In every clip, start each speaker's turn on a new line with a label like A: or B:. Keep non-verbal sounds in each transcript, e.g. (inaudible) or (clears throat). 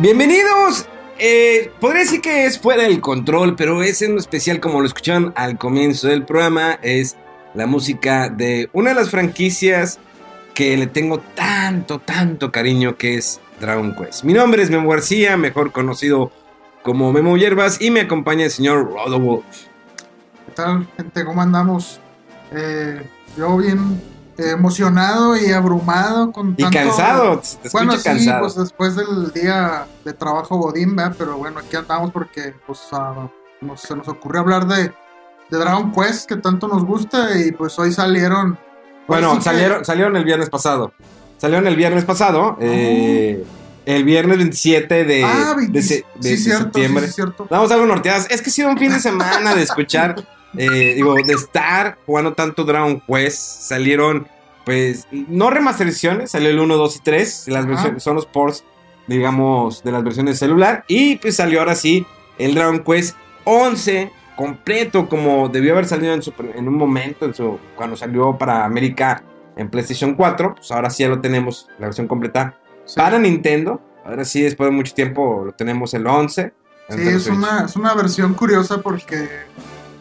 A: Bienvenidos. Eh, podría decir que es fuera del control, pero es en especial como lo escucharon al comienzo del programa, es la música de una de las franquicias que le tengo tanto, tanto cariño que es Dragon Quest. Mi nombre es Memo García, mejor conocido como Memo Hierbas, y me acompaña el señor Rodowolf.
B: ¿Qué tal, gente? ¿Cómo andamos? Eh, yo bien emocionado y abrumado con
A: Y cansado, te
B: Bueno, sí,
A: cansado.
B: pues después del día de trabajo godín, ¿verdad? Pero bueno, aquí andamos porque pues ah, nos- se nos ocurrió hablar de, de Dragon Quest que tanto nos gusta y pues hoy salieron...
A: Bueno,
B: que-
A: salieron, salieron el viernes pasado. Salieron el viernes pasado. eh, el viernes 27 de,
B: ah,
A: de
B: 20
A: se- de-
B: sí,
A: de
B: cierto,
A: septiembre.
B: sí, sí, cierto.
A: Damos algo norteadas. Es que ha sido un fin de (laughs) semana de escuchar, eh, digo, de estar jugando tanto Dragon Quest. Salieron, pues, no remasterizaciones, salió el 1, 2 y 3. Las versiones, son los ports, digamos, de las versiones celular. Y pues salió ahora sí el Dragon Quest 11 completo, como debió haber salido en, su- en un momento, en su, cuando salió para América en PlayStation 4. Pues ahora sí ya lo tenemos, la versión completa
B: Sí.
A: para Nintendo. Ahora sí, después de mucho tiempo, lo tenemos el 11. en
B: Sí, es una, es una versión curiosa porque,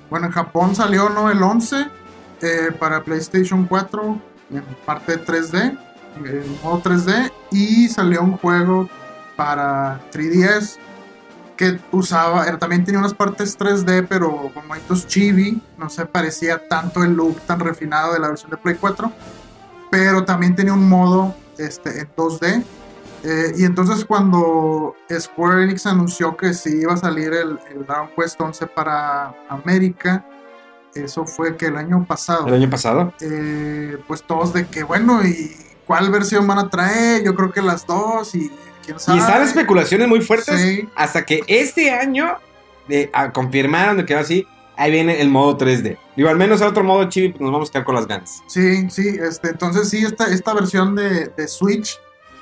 B: bueno, en Japón salió ¿no? el 11 eh, para PlayStation 4 en parte 3D, en modo 3D, y salió un juego para 3DS que usaba, también tenía unas partes 3D, pero con monitos chibi, no se parecía tanto el look tan refinado de la versión de Play 4, pero también tenía un modo este, en 2D. Eh, y entonces cuando Square Enix anunció que sí iba a salir el, el Dragon Quest 11 para América, eso fue que el año pasado,
A: El año pasado.
B: eh, pues todos de que bueno, ¿y cuál versión van a traer? Yo creo que las dos y quién sabe.
A: Y están especulaciones muy fuertes
B: Sí.
A: hasta que este año eh, ah, confirmaron de que ahora sí, ahí viene el modo 3D. Digo, al menos a otro modo chibi, pues nos vamos a quedar con las ganas.
B: Sí, sí, este, entonces sí, esta, esta versión de, de Switch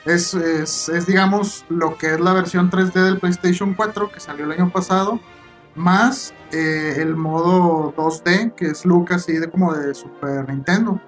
B: es, es, es, digamos, lo que es la versión 3D del PlayStation 4 que salió el año pasado, más eh, el modo 2D, que es look así de como de Super Nintendo.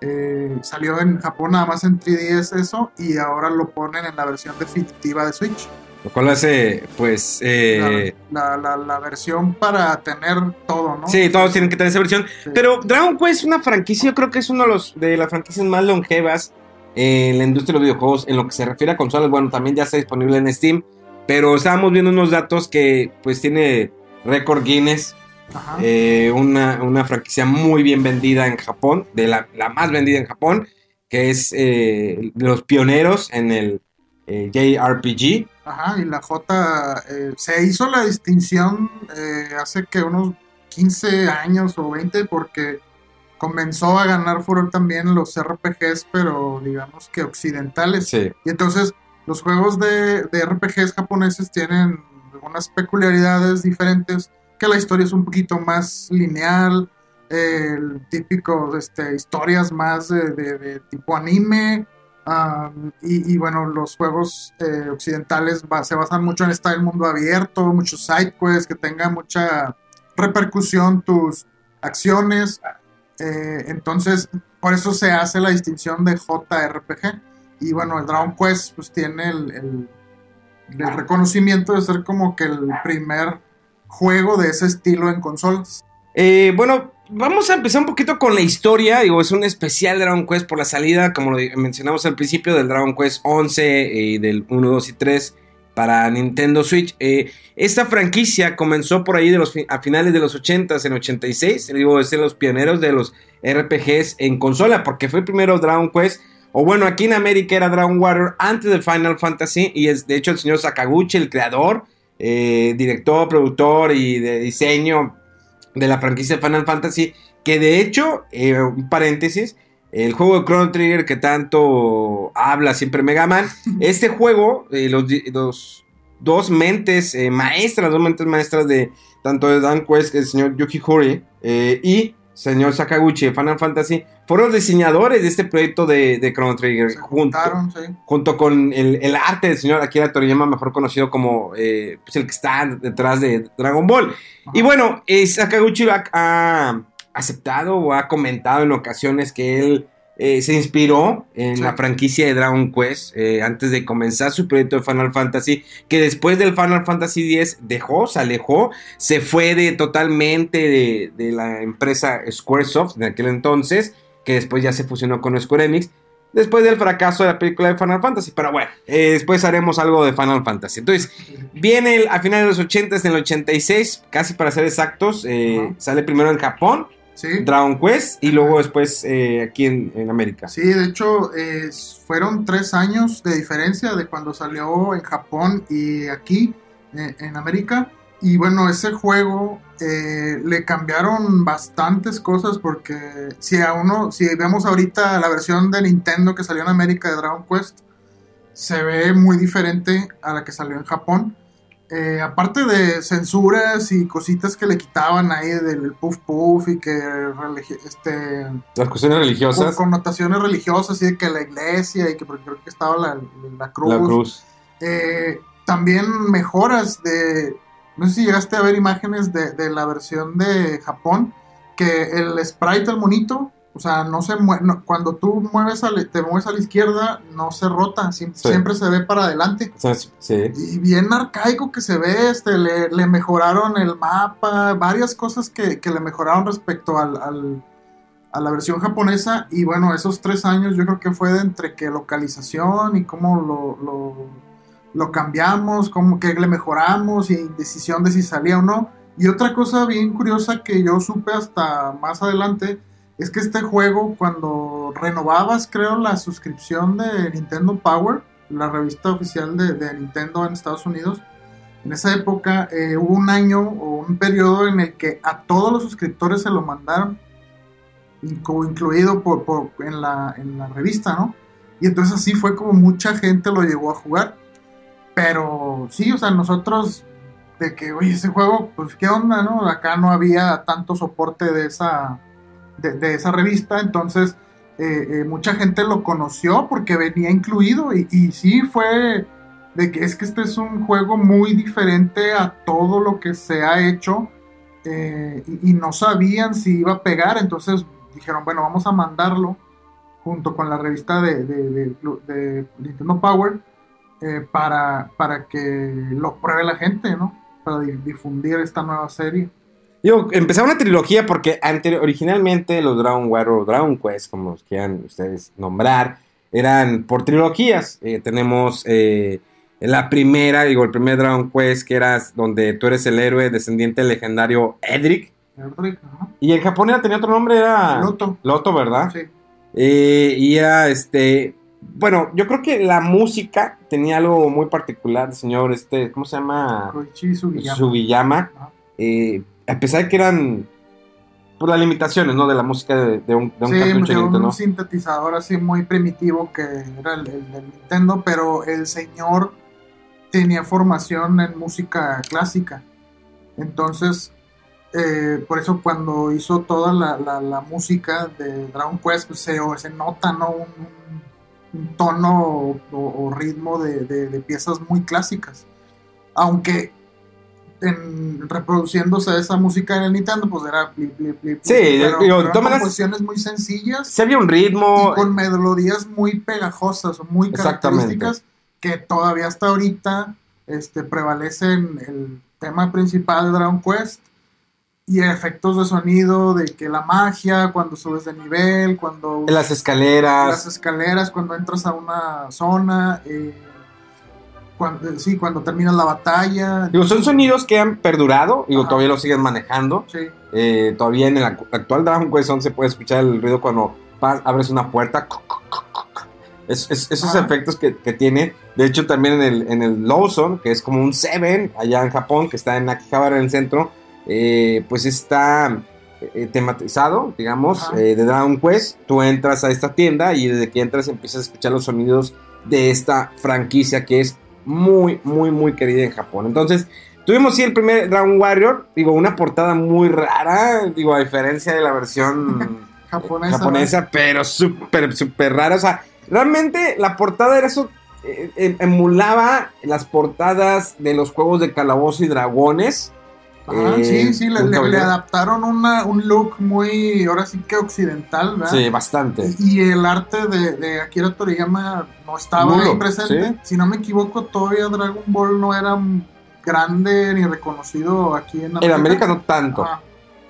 B: Eh, salió en Japón nada más en 3DS eso, y ahora lo ponen en la versión definitiva de Switch.
A: Lo cual hace, pues... eh,
B: La, la, la, la versión para tener todo, ¿no?
A: Sí, todos tienen que tener esa versión.
B: Sí.
A: Pero Dragon Quest es una franquicia, yo creo que es uno de, los, de las franquicias más longevas en la industria de los videojuegos en lo que se refiere a consolas. Bueno, también ya está disponible en Steam. Pero estábamos viendo unos datos que pues tiene récord Guinness.
B: Ajá.
A: eh, una, una franquicia muy bien vendida en Japón, de la, la más vendida en Japón, que es eh, los pioneros en el eh, JRPG.
B: Ajá, y la J eh, se hizo la distinción eh, hace que unos 15 años o 20 porque comenzó a ganar furor también los RPGs, pero digamos que occidentales.
A: Sí.
B: Y entonces los juegos de, de RPGs japoneses tienen algunas peculiaridades diferentes, que la historia es un poquito más lineal, eh, el típico, este, historias más de, de- de tipo anime, um, y, y bueno, los juegos eh, occidentales se basan mucho en estar en mundo abierto, muchos side quests, que tengan mucha repercusión tus acciones, eh, entonces por eso se hace la distinción de JRPG. Y bueno, el Dragon Quest pues tiene el, reconocimiento de ser como que el primer juego de ese estilo en consolas.
A: Eh, bueno, vamos a empezar un poquito con la historia. Digo, es un especial Dragon Quest por la salida, como lo mencionamos al principio, del Dragon Quest 11 y del 1, 2 y 3 para Nintendo Switch. Eh, esta franquicia comenzó por ahí de los a finales de los 80s, en 86. Digo, es de los pioneros de los RPGs en consola, porque fue primero Dragon Quest. O bueno, aquí en América era Dragon Warrior antes de Final Fantasy. Y es de hecho el señor Sakaguchi, el creador, eh, director, productor y de diseño de la franquicia Final Fantasy, que de hecho, eh, un paréntesis, el juego de Chrono Trigger que tanto habla siempre Mega Man, (laughs) este juego, eh, los, los, dos mentes maestras, dos mentes maestras de tanto de Dan Quest, que el señor Yuki Horii, y señor Sakaguchi de Final Fantasy, fueron diseñadores de este proyecto de, de Chrono Trigger. Junto, sí. junto, con el, el, arte del señor Akira Toriyama, mejor conocido como eh, pues el que está detrás de Dragon Ball. Ajá. Y bueno, eh, Sakaguchi ha, ha, aceptado o ha comentado en ocasiones que él eh, se inspiró en sí. la franquicia de Dragon Quest eh, antes de comenzar su proyecto de Final Fantasy, que después del Final Fantasy X dejó, se alejó, se fue de totalmente de, de la empresa Squaresoft en aquel entonces, que después ya se fusionó con Square Enix, después del fracaso de la película de Final Fantasy. Pero bueno, eh, después haremos algo de Final Fantasy. Entonces, viene el, a finales de los 80, en el 86, casi para ser exactos, eh, uh -huh. sale primero en Japón. Sí. Dragon Quest y luego después eh, aquí en, en, América.
B: Sí, de hecho eh, fueron tres años de diferencia de cuando salió en Japón y aquí eh, en América. Y bueno, ese juego eh, le cambiaron bastantes cosas porque si a uno, si vemos ahorita la versión de Nintendo que salió en América de Dragon Quest, se ve muy diferente a la que salió en Japón. Eh, aparte de censuras y cositas que le quitaban ahí del puff puff y que este
A: las cuestiones religiosas
B: con connotaciones religiosas y de que la iglesia y que porque creo que estaba la, la cruz,
A: la cruz.
B: Eh, también mejoras de no sé si llegaste a ver imágenes de, de la versión de Japón que el sprite el monito o sea, no se mueve, no, cuando tú mueves a, te mueves a la izquierda, no se rota, siempre, sí. siempre se ve para adelante.
A: Sí.
B: Y bien arcaico que se ve, este, le, le mejoraron el mapa, varias cosas que, que le mejoraron respecto al, al, a la versión japonesa. Y bueno, esos tres años yo creo que fue de entre que localización y cómo lo, lo, lo cambiamos, cómo que le mejoramos y decisión de si salía o no. Y otra cosa bien curiosa que yo supe hasta más adelante es que este juego, cuando renovabas, creo, la suscripción de Nintendo Power, la revista oficial de, Nintendo en Estados Unidos, en esa época eh, hubo un año o un periodo en el que a todos los suscriptores se lo mandaron, incluido por, la, en la revista, ¿no? Y entonces así fue como mucha gente lo llegó a jugar. Pero sí, o sea, nosotros de que, oye, ese juego, pues qué onda, ¿no? Acá no había tanto soporte de esa de, esa revista, entonces eh, eh, mucha gente lo conoció porque venía incluido y, sí fue de que es que este es un juego muy diferente a todo lo que se ha hecho eh, y, no sabían si iba a pegar, entonces dijeron, bueno, vamos a mandarlo junto con la revista de, de, Nintendo Power para, para que lo pruebe la gente, ¿no? Para difundir esta nueva serie.
A: Digo, empezaba una trilogía porque anterior, originalmente los Dragon War o Dragon Quest, como los quieran ustedes nombrar, eran por trilogías. Eh, tenemos eh, la primera, digo, el primer Dragon Quest, que era donde tú eres el héroe descendiente del legendario Edric.
B: Edric.
A: Y en Japón era, tenía otro nombre, era
B: Loto.
A: Loto, ¿verdad?
B: Sí.
A: Eh, y era este. Bueno, yo creo que la música tenía algo muy particular, señor, este, ¿cómo se llama?
B: Koichi Sugiyama.
A: Sugiyama. A pesar de que eran por las limitaciones, ¿no? De la música de, de un, de un
B: sí,
A: cartucho
B: un ¿no? sintetizador así muy primitivo que era el, el, Nintendo, pero el señor tenía formación en música clásica. Entonces, eh, por eso cuando hizo toda la, la, la música de Dragon Quest, pues se, se nota, ¿no? Un, un tono o, o ritmo de, de, de piezas muy clásicas. Aunque en, reproduciéndose esa música en el Nintendo, pues era blip, blip, blip,
A: Sí,
B: pero,
A: digo,
B: pero composiciones muy sencillas.
A: Se había un ritmo.
B: Y con melodías muy pegajosas o muy características que todavía hasta ahorita este, prevalecen el tema principal de Dragon Quest y efectos de sonido de que la magia cuando subes de nivel, cuando
A: en las escaleras,
B: las escaleras cuando entras a una zona, eh, cuando, sí, cuando termina la batalla.
A: Digo, son sonidos que han perdurado, digo, Ajá. todavía lo siguen manejando.
B: Sí.
A: Eh, todavía en el actual Dragon Quest 11 se puede escuchar el ruido cuando abres una puerta. Es- es- esos
B: Ajá.
A: efectos que, que tiene. De hecho, también en el, en el Lawson, que es como un Seven allá en Japón, que está en Akihabara en el centro, eh, pues está eh, tematizado, digamos, eh, de Dragon Quest. Tú entras a esta tienda y desde que entras empiezas a escuchar los sonidos de esta franquicia que es muy, muy, muy querida en Japón. Entonces, tuvimos sí el primer Dragon Warrior, digo, una portada muy rara, digo, a diferencia de la versión (laughs)
B: Japonesa.
A: japonesa, pero súper, súper rara. O sea, realmente la portada era eso. eh, eh, emulaba las portadas de los juegos de Calabozo y Dragones.
B: Ajá,
A: Eh,
B: sí, sí, le, adaptaron una, un look muy, ahora sí que occidental, ¿verdad?
A: Sí, bastante.
B: Y, y el arte de, de Akira Toriyama no estaba
A: Nulo,
B: ahí presente.
A: sí.
B: Si no me equivoco, todavía Dragon Ball no era grande ni reconocido aquí en América.
A: En América no tanto.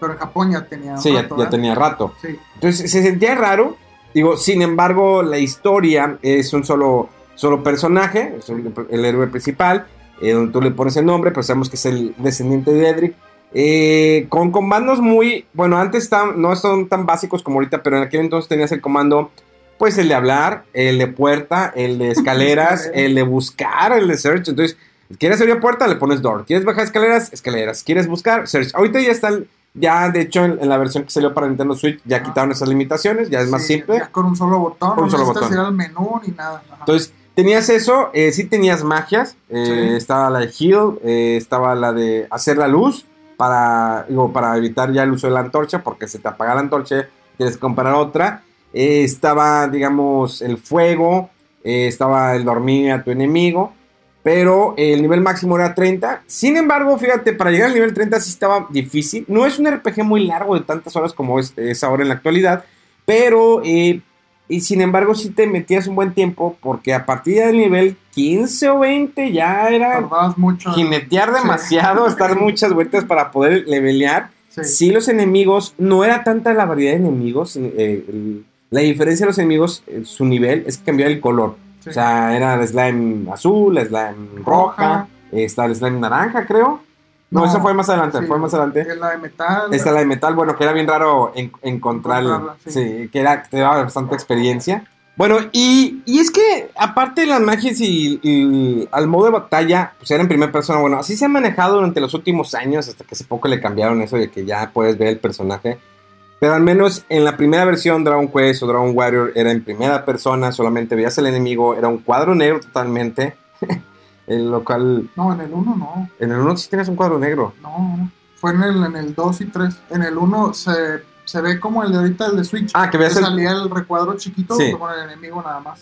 B: Pero en Japón ya tenía.
A: Sí, ya,
B: rato,
A: ya
B: ¿verdad?
A: tenía rato.
B: Sí,
A: Entonces se sentía raro. Digo, sin embargo, la historia es un solo, solo personaje, es el, el héroe principal, eh, donde tú le pones el nombre, pero sabemos que es el descendiente de Edric. eh, con comandos muy, bueno, antes tan- no son tan básicos como ahorita, pero en aquel entonces tenías el comando, pues el de hablar, el de puerta, el de escaleras,
B: Escalera. (laughs)
A: el de buscar, el de search. Entonces, ¿quieres abrir puerta? Le pones door. ¿Quieres bajar escaleras? Escaleras. ¿Quieres buscar? Search. Ahorita ya está, ya de hecho en, en la versión que salió para Nintendo Switch ya
B: Ah.
A: quitaron esas limitaciones, ya es más simple.
B: Ya con un solo botón,
A: Con un
B: no
A: solo botón.
B: ir al menú ni nada. Ajá.
A: Entonces, tenías eso, eh, sí tenías magias, eh,
B: Sí.
A: estaba la de heal, eh, estaba la de hacer la luz para, digo, para evitar ya el uso de la antorcha, porque se te apaga la antorcha, tienes que comprar otra. Estaba, digamos, el fuego, estaba el dormir a tu enemigo, pero el nivel máximo era 30. Sin embargo, fíjate, para llegar al nivel 30 sí estaba difícil. No es un RPG muy largo de tantas horas como es, es ahora en la actualidad, pero eh, y sin embargo, si te metías un buen tiempo, porque a partir del nivel 15 o 20 ya era
B: mucho. Sí.
A: demasiado, estar muchas vueltas para poder levelear.
B: Sí.
A: Si los enemigos, no era tanta la variedad de enemigos, eh, el- la diferencia de los enemigos, eh, su nivel, es que cambiaba el color.
B: Sí.
A: O sea, era el slime azul, el slime roja,
B: Roja.
A: eh, está el slime naranja, creo. No,
B: No,
A: eso fue más adelante,
B: sí.
A: fue más adelante.
B: Es la de metal.
A: Esta la de metal, bueno, que era bien raro en- encontrar,
B: Encontrarla,
A: sí.
B: sí.
A: que era, te daba bastante experiencia. Bueno, y, y es que aparte de las magias y, y al modo de batalla, pues era en primera persona, bueno, así se ha manejado durante los últimos años, hasta que hace poco le cambiaron eso de que ya puedes ver el personaje. Pero al menos en la primera versión Dragon Quest o Dragon Warrior era en primera persona, solamente veías al enemigo, era un cuadro negro totalmente, (laughs) en lo cual
B: No, en el 1 no.
A: en el 1 sí tienes un cuadro negro.
B: No. Fue en el, en el 2 y 3. En el 1 se, se ve como el de ahorita, el de Switch.
A: Ah, que veas el-
B: salía el recuadro chiquito
A: Sí.
B: con el enemigo nada más.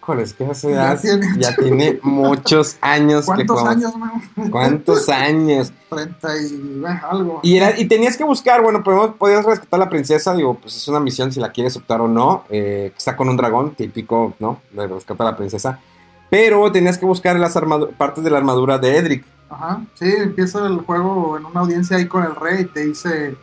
A: Híjoles, que esa
B: Ya tiene-
A: ya tiene (laughs) muchos años. que
B: ¿Cuántos
A: jugamos.
B: años, man?
A: ¿Cuántos (laughs) años?
B: 30 y algo.
A: Y, era- y tenías que buscar, bueno, primero podías rescatar a la princesa, digo, pues es una misión si la quieres optar o no, eh, que está con un dragón, típico, ¿no? De rescatar a la princesa. Pero tenías que buscar las partes de la armadura de Edric.
B: Ajá. Sí, empieza el juego en una audiencia ahí con el rey y te dice,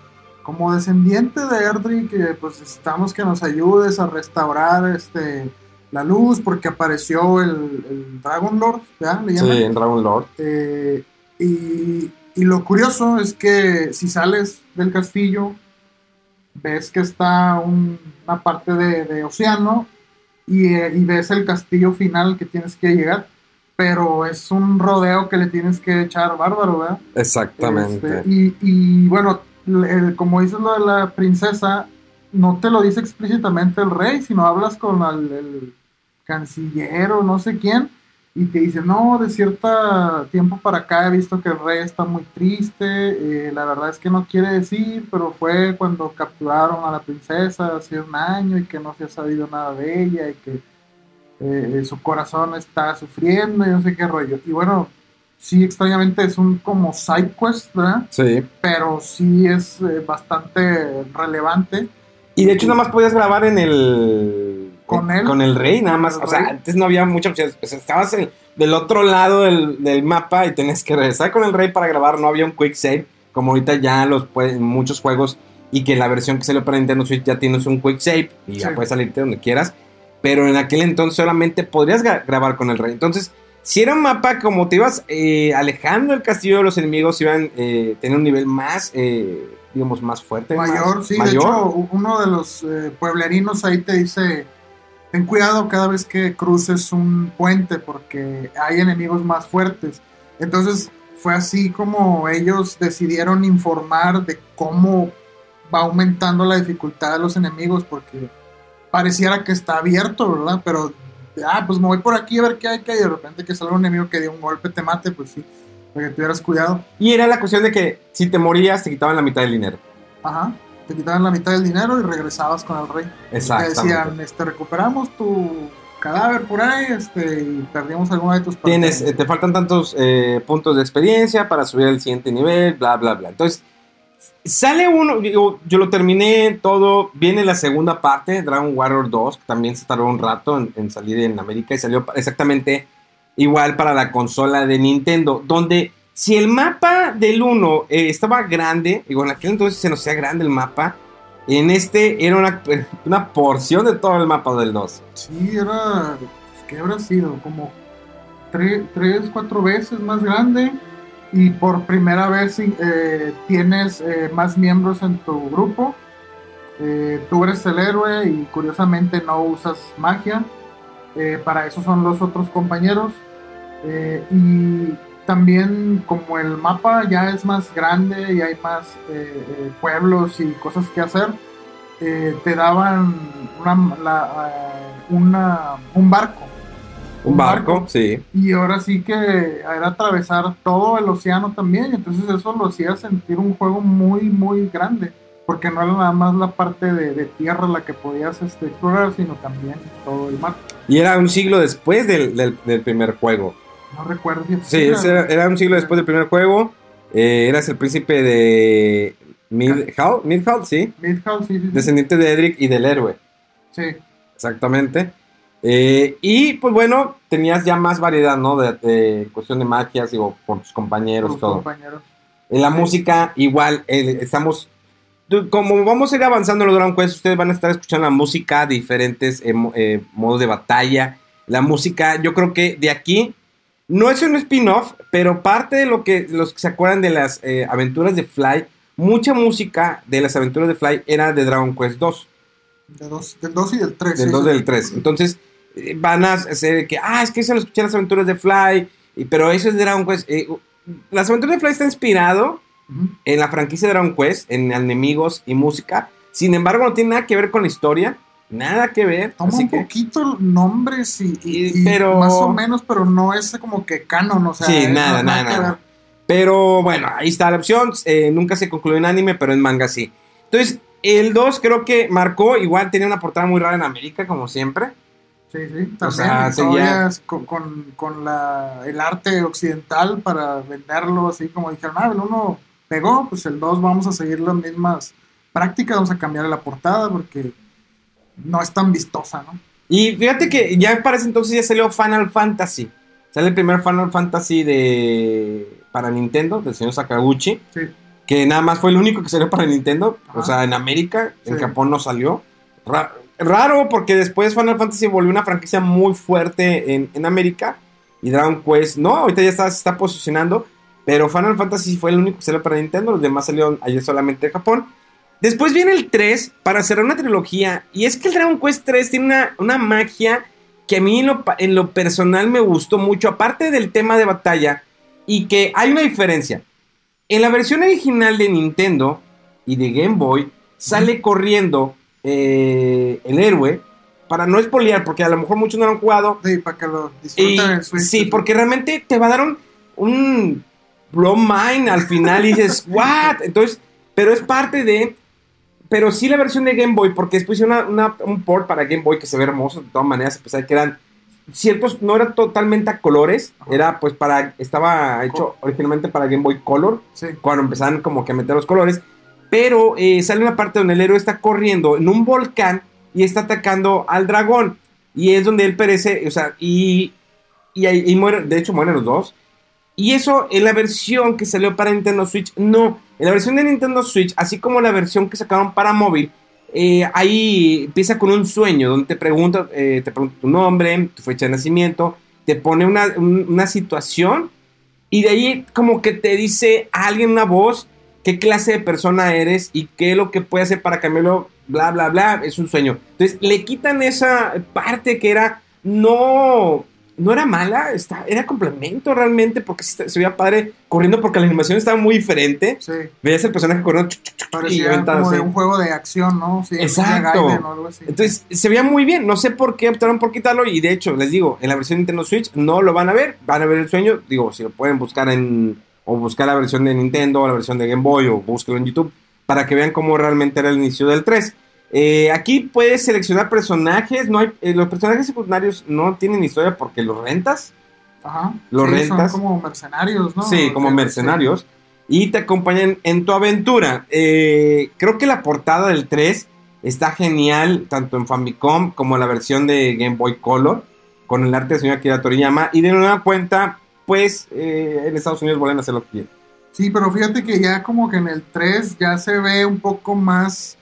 B: como descendiente de Erdrick, que pues necesitamos que nos ayudes a restaurar este la luz porque apareció el, el Dragon Lord, ¿ya? Le.
A: Sí, en Dragon Lord.
B: Eh, y, y lo curioso es que si sales del castillo, ves que está un- una parte de, de océano y, eh, y ves el castillo final que tienes que llegar, pero es un rodeo que le tienes que echar bárbaro, ¿verdad?
A: Exactamente.
B: Este, y, y, bueno, el- como dices lo de la princesa, no te lo dice explícitamente el rey, sino hablas con el, el canciller o no sé quién, y te dice, no, de cierto tiempo para acá he visto que el rey está muy triste, eh, la verdad es que no quiere decir, pero fue cuando capturaron a la princesa hace un año y que no se ha sabido nada de ella y que eh, su corazón está sufriendo y no sé qué rollo. Y bueno, sí, extrañamente es un como side quest, ¿verdad?
A: Sí.
B: Pero sí es eh, bastante relevante.
A: Y de hecho nada más podías grabar en el...
B: ¿Con él?
A: Con el rey, nada más.
B: el
A: O sea,
B: rey.
A: antes no había muchas opciones. O sea, estabas en- del otro lado del, del mapa y tenías que regresar con el rey para grabar. No había un quick save, como ahorita ya los puede- en muchos juegos. Y que la versión que salió para Nintendo Switch ya tienes un quick save y ya puedes salirte donde quieras. Pero en aquel entonces solamente podrías gra- grabar con el rey. Entonces, si era un mapa como te ibas eh, alejando del castillo de los enemigos, iban eh, tener un nivel más, eh, digamos, más fuerte. más-
B: Mayor, sí. De
A: mayor.
B: hecho, u- uno de los eh, pueblerinos ahí te dice ten cuidado cada vez que cruces un puente porque hay enemigos más fuertes. Entonces fue así como ellos decidieron informar de cómo va aumentando la dificultad de los enemigos porque pareciera que está abierto, ¿verdad? Pero, ah, pues me voy por aquí a ver qué hay que hay. De repente que salga un enemigo que dio un golpe, te mate, pues sí, para que tuvieras cuidado.
A: Y era la cuestión de que si te morías, te quitaban la mitad del dinero.
B: Ajá, te quitaban la mitad del dinero y regresabas con el rey.
A: Exacto.
B: Te decían, este, recuperamos tu cadáver por ahí, este, y perdimos alguna de tus
A: Tienes, te faltan tantos eh, puntos de experiencia para subir al siguiente nivel, bla, bla, bla. Entonces, sale uno, digo, yo lo terminé todo, viene la segunda parte, Dragon Warrior 2, que también se tardó un rato en, en salir en América y salió exactamente igual para la consola de Nintendo, donde si el mapa del 1 eh, estaba grande, digo, en aquel entonces se nos hacía grande el mapa, en este era una, (laughs) una porción de todo el mapa del 2.
B: Sí, era, pues, ¿qué habrá sido? Como tre- tres, cuatro veces más grande y por primera vez eh, tienes eh, más miembros en tu grupo. Eh, tú eres el héroe y curiosamente no usas magia. Para eso son los otros compañeros. Y también como el mapa ya es más grande y hay más eh, eh, pueblos y cosas que hacer, eh, te daban una, la, eh, una- un barco.
A: Un barco, sí.
B: Y ahora sí que era atravesar todo el océano también. Entonces eso lo hacía sentir un juego muy, muy grande. Porque no era nada más la parte de, de tierra la que podías este, explorar, sino también todo el mar.
A: Y era un siglo después del, del- del primer juego.
B: No recuerdo
A: Sí, ese era, era un siglo después del primer juego. Eh, eras el príncipe de Midhall, Midhall, sí.
B: Midgard, sí, sí, sí.
A: Descendiente de Edric y del héroe,
B: Sí,
A: exactamente. Eh, y pues bueno, tenías ya más variedad, ¿no? De, de cuestión de magias, digo, por tus compañeros y todo.
B: compañeros.
A: En la
B: Sí.
A: música, igual, eh, estamos. Como vamos a ir avanzando en los Dragon Quest, ustedes van a estar escuchando la música, diferentes eh, modos de batalla. La música, yo creo que de aquí, no es un spin-off, pero parte de lo que los que se acuerdan de las eh, aventuras de Fly, mucha música de las aventuras de Fly era de Dragon Quest 2,
B: De dos, del 2 y del 3.
A: del 2 y del 3. Entonces, eh, van a hacer que, ah, es que se lo escuché en las aventuras de Fly, y- pero eso es de Dragon Quest. eh, las aventuras de Fly está inspirado en la franquicia de Dragon Quest, en enemigos y música. Sin embargo, no tiene nada que ver con la historia, nada que ver.
B: Toma
A: así
B: un
A: que,
B: poquito nombres y, y-
A: Y-
B: y
A: pero-
B: más o menos, pero no es como que canon, o sea,
A: Sí, nada, nada, pero bueno, ahí está la opción. eh, nunca se concluyó en anime, pero en manga sí. Entonces, el 2 creo que marcó, igual tenía una portada muy rara en América, como siempre.
B: Sí, sí, también.
A: O sea, seguía-
B: con, con, con la, el arte occidental para venderlo, así como dijeron, ah, el uno pegó, pues el 2 vamos a seguir las mismas prácticas, vamos a cambiar la portada porque no es tan vistosa, ¿no?
A: Y fíjate que ya para ese entonces ya salió Final Fantasy. Sale el primer Final Fantasy de para Nintendo, del señor Sakaguchi.
B: Sí,
A: que nada más fue el único que salió para Nintendo,
B: Ajá.
A: o sea, en América, en. Japón no salió. Ra- raro porque después Final Fantasy volvió una franquicia muy fuerte en, en América y Dragon Quest no, ahorita ya está, se está posicionando, pero Final Fantasy fue el único que salió para Nintendo, los demás salieron ayer solamente en Japón. Después viene el 3 para cerrar una trilogía y es que el Dragon Quest 3 tiene una, una magia que a mí en lo, pa- en lo personal me gustó mucho, aparte del tema de batalla y que hay una diferencia. En la versión original de Nintendo y de Game Boy, sale corriendo eh, el héroe. Para no espolear, porque a lo mejor muchos no lo han jugado.
B: sí, para que lo disfruten
A: sí, porque realmente te va a dar un, un blow mind al final y dices, (laughs) ¿what? Entonces, pero es parte de. Pero sí la versión de Game Boy, porque después hicieron una, una- un port para Game Boy que se ve hermoso de todas maneras, a pesar de que eran ciertos, no era totalmente a colores,
B: Ajá.
A: era pues para, estaba hecho originalmente para Game Boy Color,
B: Sí,
A: cuando empezaban como que a meter los colores. Pero eh, sale una parte donde el héroe está corriendo en un volcán y está atacando al dragón. Y es donde él perece, o sea, y, y, y muere, de hecho mueren los dos. Y eso en la versión que salió para Nintendo Switch, no. En la versión de Nintendo Switch, así como la versión que sacaron para móvil, eh, ahí empieza con un sueño donde te pregunta, eh, te pregunta tu nombre, tu fecha de nacimiento, te pone una, un- una situación y de ahí como que te dice alguien una voz qué clase de persona eres y qué es lo que puede hacer para cambiarlo bla, bla, bla, es un sueño. Entonces le quitan esa parte que era no no era mala, está, era complemento realmente, porque se, se veía padre corriendo, porque la animación estaba muy diferente.
B: Sí.
A: Veías el personaje corriendo chuc, chuc, chuc, y
B: como de un juego de acción, ¿no? Sí,
A: Exacto.
B: Gaiden o algo así.
A: Entonces se veía muy bien, no sé por qué optaron por quitarlo y de hecho les digo, en la versión de Nintendo Switch no lo van a ver, van a ver el sueño, digo, si lo pueden buscar en o buscar la versión de Nintendo, o la versión de Game Boy o búsquelo en YouTube para que vean cómo realmente era el inicio del 3. Eh, aquí puedes seleccionar personajes, no hay, eh, los personajes secundarios no tienen historia porque los rentas,
B: Ajá.
A: Lo
B: Sí,
A: rentas.
B: Son como mercenarios, ¿no?
A: Sí, como
B: Que-
A: mercenarios. Y te acompañan en tu aventura. Eh, creo que la portada del 3 está genial, tanto en Famicom como en la versión de Game Boy Color, con el arte del señor Akira Toriyama. Y de nueva cuenta, pues en Estados Unidos vuelven a hacer lo que quieren.
B: Sí, pero fíjate que ya como que en el 3 ya se ve un poco más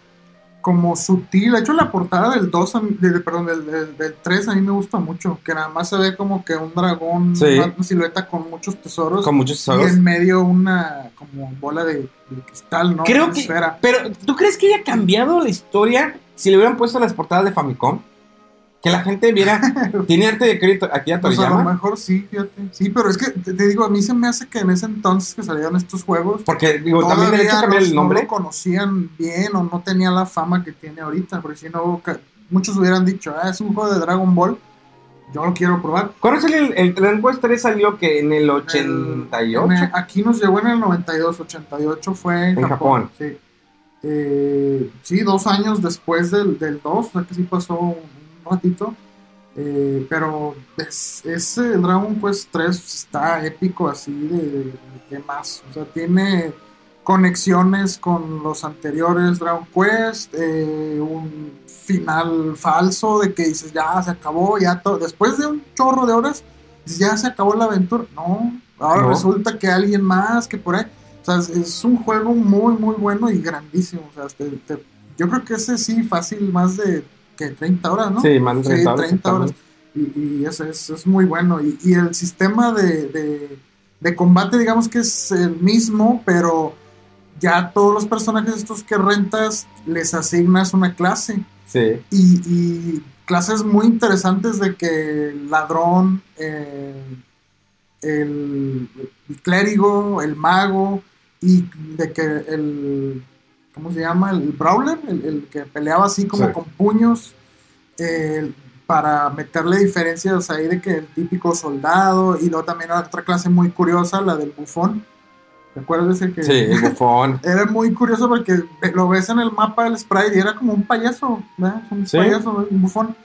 B: como sutil. De hecho, la portada del 2, a mí- de- de- perdón, del, del, del 3 a mí me gusta mucho. Que nada más se ve como que un dragón,
A: Sí.
B: una, silueta con muchos tesoros.
A: Con muchos
B: y
A: tesoros.
B: en medio una como bola de, de cristal, ¿no?
A: Creo
B: Una
A: que.
B: esfera.
A: Pero, ¿tú crees que haya cambiado la historia si le hubieran puesto las portadas de Famicom? Que la gente viera. (laughs) Tiene arte de Akira Akira
B: Pues a lo
A: Toriyama.
B: mejor sí, fíjate. Sí, pero es que te, te digo, a mí se me hace que en ese entonces que salieron estos juegos,
A: Porque, digo, también el hecho de cambiar el
B: no
A: nombre.
B: lo conocían bien o no tenía la fama que tiene ahorita, porque si no, muchos hubieran dicho, ah, es un juego de Dragon Ball, yo lo quiero probar.
A: ¿Cuándo salió el, el Dragon Quest 3 salió que en el
B: El-
A: 88?
B: en el- aquí nos llegó en el 92, 88 fue en,
A: En
B: Japón. Sí. Eh, sí, dos años después del, del 2, o sea que sí pasó un, ratito. Eh, pero es- ese Dragon Quest 3 está épico así de, de- de más. O sea, tiene conexiones con los anteriores Dragon Quest, eh, un final falso de que dices ya se acabó, ya todo. Después de un chorro de horas, dices, ya se acabó la aventura. No, ahora
A: No.
B: resulta que alguien más que por ahí. O sea, es, es un juego muy, muy bueno y grandísimo. O sea, te- te- yo creo que ese sí, fácil, más de que 30 horas, ¿no?
A: Sí, más de
B: Sí,
A: 30 horas.
B: 30 horas. Y, y es, muy bueno. Y, y el sistema de, de, de combate, digamos que es el mismo, pero ya todos los personajes estos que rentas les asignas una clase.
A: Sí.
B: Y, y clases muy interesantes de que el ladrón, eh, el, el clérigo, el mago, y de que el, ¿cómo se llama? El brawler, el, el que peleaba así como
A: Sí.
B: con puños, eh, para meterle diferencias ahí de que el típico soldado, y luego también otra clase muy curiosa, la del bufón. ¿Te acuerdas de ese que...
A: Sí, el bufón. (laughs)
B: Era muy curioso porque lo ves en el mapa del sprite y era como un payaso, ¿verdad? Un
A: Sí.
B: payaso, un bufón.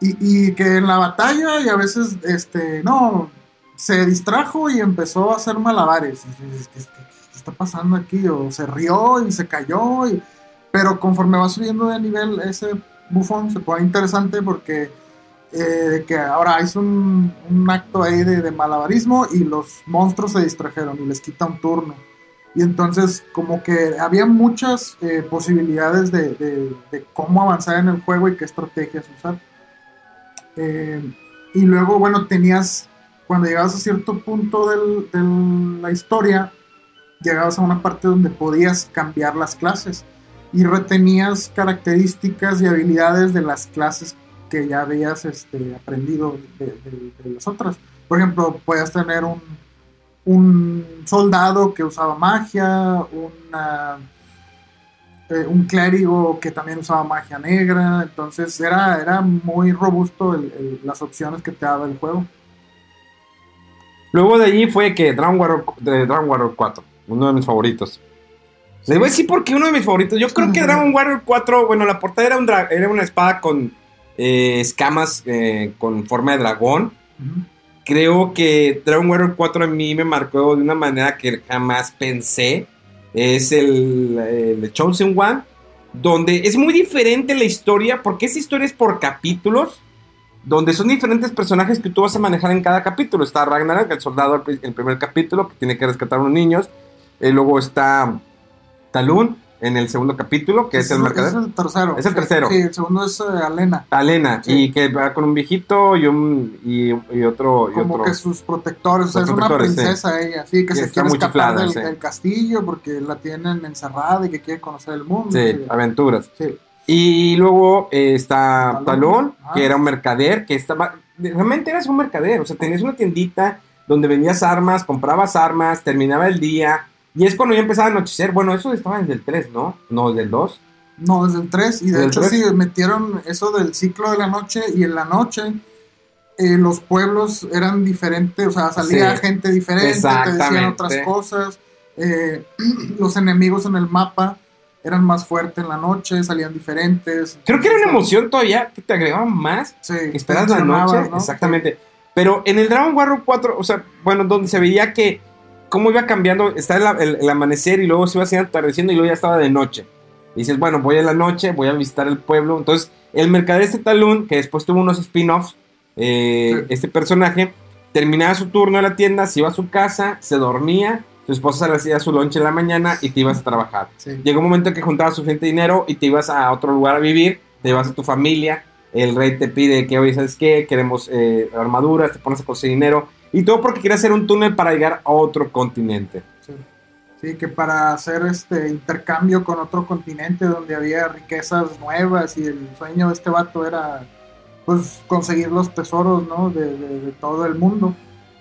B: Y, y que en la batalla y a veces, este, no, se distrajo y empezó a hacer malabares. Y dices, ¿qué, qué- qué está pasando aquí? O se rió y se cayó. Y... Pero conforme va subiendo de nivel ese bufón se pone interesante porque eh, que ahora hizo un, un acto ahí de, malabarismo y los monstruos se distrajeron y les quita un turno. Y entonces como que había muchas eh, posibilidades de, de- cómo avanzar en el juego y qué estrategias usar. Eh, y luego, bueno, tenías, cuando llegabas a cierto punto de la historia, llegabas a una parte donde podías cambiar las clases y retenías características y habilidades de las clases que ya habías este, aprendido de, las otras. Por ejemplo, podías tener un, un soldado que usaba magia, una, eh, un clérigo que también usaba magia negra, entonces era, era muy robusto las opciones que te daba el juego.
A: Luego de allí fue que Dragon Warrior, de Dragon Warrior 4, uno de mis favoritos. Les voy a decir por qué uno de mis favoritos. Yo creo que Dragon Warrior 4, bueno, la portada era, un era una espada con eh, escamas eh, con forma de dragón. Creo que Dragon Warrior 4 a mí me marcó de una manera que jamás pensé. Es el, el Chosen One, donde es muy diferente la historia, porque esa historia es por capítulos, donde son diferentes personajes que tú vas a manejar en cada capítulo. Está Ragnarok, el soldado, pri- el primer capítulo, que tiene que rescatar a unos niños. Y luego está Talun en el segundo capítulo, que es el mercader.
B: Es el tercero.
A: Es el
B: Sí,
A: tercero.
B: Sí, el segundo es eh, Alena.
A: Alena,
B: Sí.
A: y que va con un viejito y un y, y otro y
B: Como
A: otro.
B: que sus protectores, o sea, es una
A: sí.
B: princesa ella, sí, que se quiere escapar
A: chiflada,
B: del,
A: sí.
B: del castillo porque la tienen encerrada y que quiere conocer el mundo.
A: Sí, aventuras. Y luego eh, está
B: Talón.
A: Talón,
B: Ah.
A: que era un mercader, que estaba... Realmente eras un mercader, o sea, tenías una tiendita donde vendías armas, comprabas armas, terminaba el día, y es cuando ya empezaba a anochecer. Bueno, eso estaba desde el 3, ¿no? No, desde el 2.
B: No, desde el 3. Y de
A: ¿Desde el
B: hecho,
A: 3?
B: sí, metieron eso del ciclo de la noche. Y en la noche, eh, los pueblos eran diferentes. O sea, salía
A: Sí.
B: gente diferente, te decían otras cosas. eh, (clears throat) los enemigos en el mapa eran más fuertes en la noche, salían diferentes.
A: Creo que era una emoción todavía que te agregaban más
B: Sí,
A: esperas la noche.
B: ¿no?
A: Exactamente. Pero en el Dragon Warrior 4, o sea, bueno, donde se veía que cómo iba cambiando, está el, el- el amanecer y luego se iba haciendo atardeciendo y luego ya estaba de noche. Y dices, bueno, voy a la noche, voy a visitar el pueblo. Entonces, el mercader este Talún, que después tuvo unos spin-offs, eh,
B: Sí.
A: este personaje, terminaba su turno en la tienda, se iba a su casa, se dormía, su esposa le hacía su lunch en la mañana y te ibas a trabajar.
B: Sí.
A: Llegó un momento en que juntabas suficiente dinero y te ibas a otro lugar a vivir, te ibas a tu familia, el rey te pide que, oye, ¿sabes qué? Queremos eh, armaduras, te pones a conseguir dinero, y todo porque quieres hacer un túnel para llegar a otro continente.
B: Sí. Que para hacer este intercambio con otro continente donde había riquezas nuevas y el sueño de este vato era pues conseguir los tesoros ¿no? de, todo el mundo.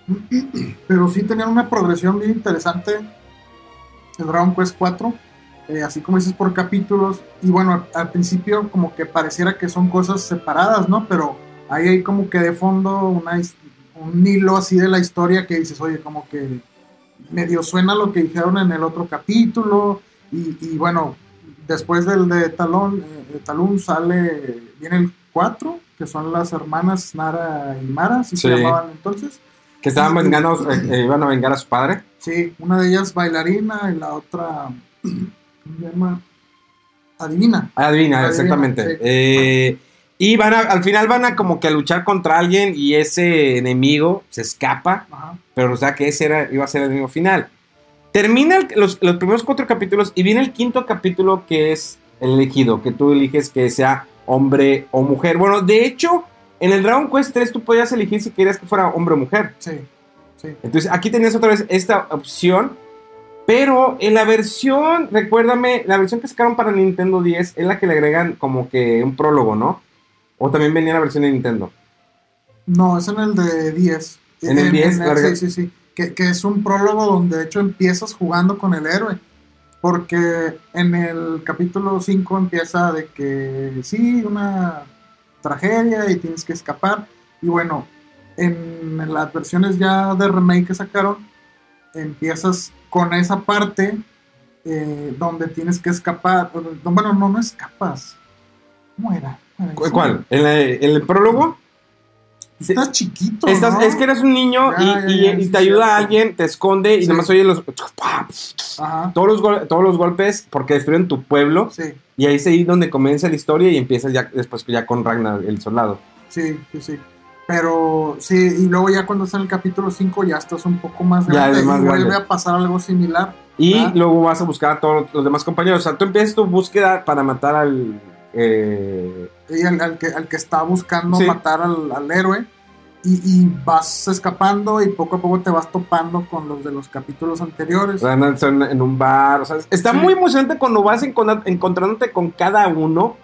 B: (clears throat) Pero sí tenían una progresión bien interesante el Dragon Quest 4, así como dices por capítulos. Y bueno, al, principio como que pareciera que son cosas separadas, ¿no? Pero ahí hay como que de fondo una, un hilo así de la historia que dices, oye, como que medio suena lo que dijeron en el otro capítulo y, y bueno, después del de Talón, eh, de Talón sale, viene el 4, que son las hermanas Nara y Mara, así se llamaban entonces.
A: Que estaban vengando, eh, eh, iban a vengar a su padre.
B: Sí, una de ellas bailarina y la otra, ¿cómo se llama? Adivina.
A: Adivina,
B: Adivina,
A: exactamente.
B: sí.
A: Eh, y van a- al final van a como que a luchar contra alguien y ese enemigo se escapa.
B: Ajá.
A: pero o sea que ese era, iba a ser el mismo final. Termina el- los, los primeros cuatro capítulos y viene el quinto capítulo que es el elegido, que tú eliges que sea hombre o mujer. Bueno, de hecho, en el Dragon Quest 3 tú podías elegir si querías que fuera hombre o mujer.
B: Sí, sí.
A: Entonces aquí tenías otra vez esta opción, pero en la versión, recuérdame, la versión que sacaron para Nintendo 10 es la que le agregan como que un prólogo, ¿no? O también venía la versión de Nintendo.
B: No, es en el de 10.
A: ¿En el 10? Larga-
B: sí, sí, sí. Que, que es un prólogo donde de hecho empiezas jugando con el héroe. Porque en el capítulo 5 empieza de que sí, una tragedia y tienes que escapar. Y bueno, en las versiones ya de remake que sacaron, empiezas con esa parte eh, donde tienes que escapar. Bueno, no, no escapas. ¿Cómo era?
A: ¿Cu- ¿Cuál? ¿En, la- en el prólogo?
B: Estás chiquito.
A: Estás-
B: ¿no?
A: Es que eres un niño
B: Ya,
A: y,
B: ya,
A: y-
B: ya,
A: y
B: sí,
A: te ayuda
B: cierto.
A: a alguien, te esconde y
B: Sí.
A: nomás oye los...
B: Ajá.
A: Todos los, gol- todos los golpes porque destruyen tu pueblo
B: Sí,
A: y ahí es ahí donde comienza la historia y empiezas ya después ya con Ragnar, el soldado.
B: sí, sí, sí. Pero sí, y luego ya cuando está en el capítulo 5 ya estás un poco más
A: Ya
B: grande
A: eres más
B: y vuelve
A: grande.
B: a pasar algo similar.
A: Y luego vas a buscar a todos los demás compañeros. O sea, tú empiezas tu búsqueda para matar al... eh,
B: Y al, que, al que está buscando
A: Sí.
B: matar al, al héroe. Y, y vas escapando y poco a poco te vas topando con los de los capítulos anteriores.
A: andas en, un bar. O sea, está
B: Sí.
A: muy emocionante cuando vas encon- encontrándote con cada uno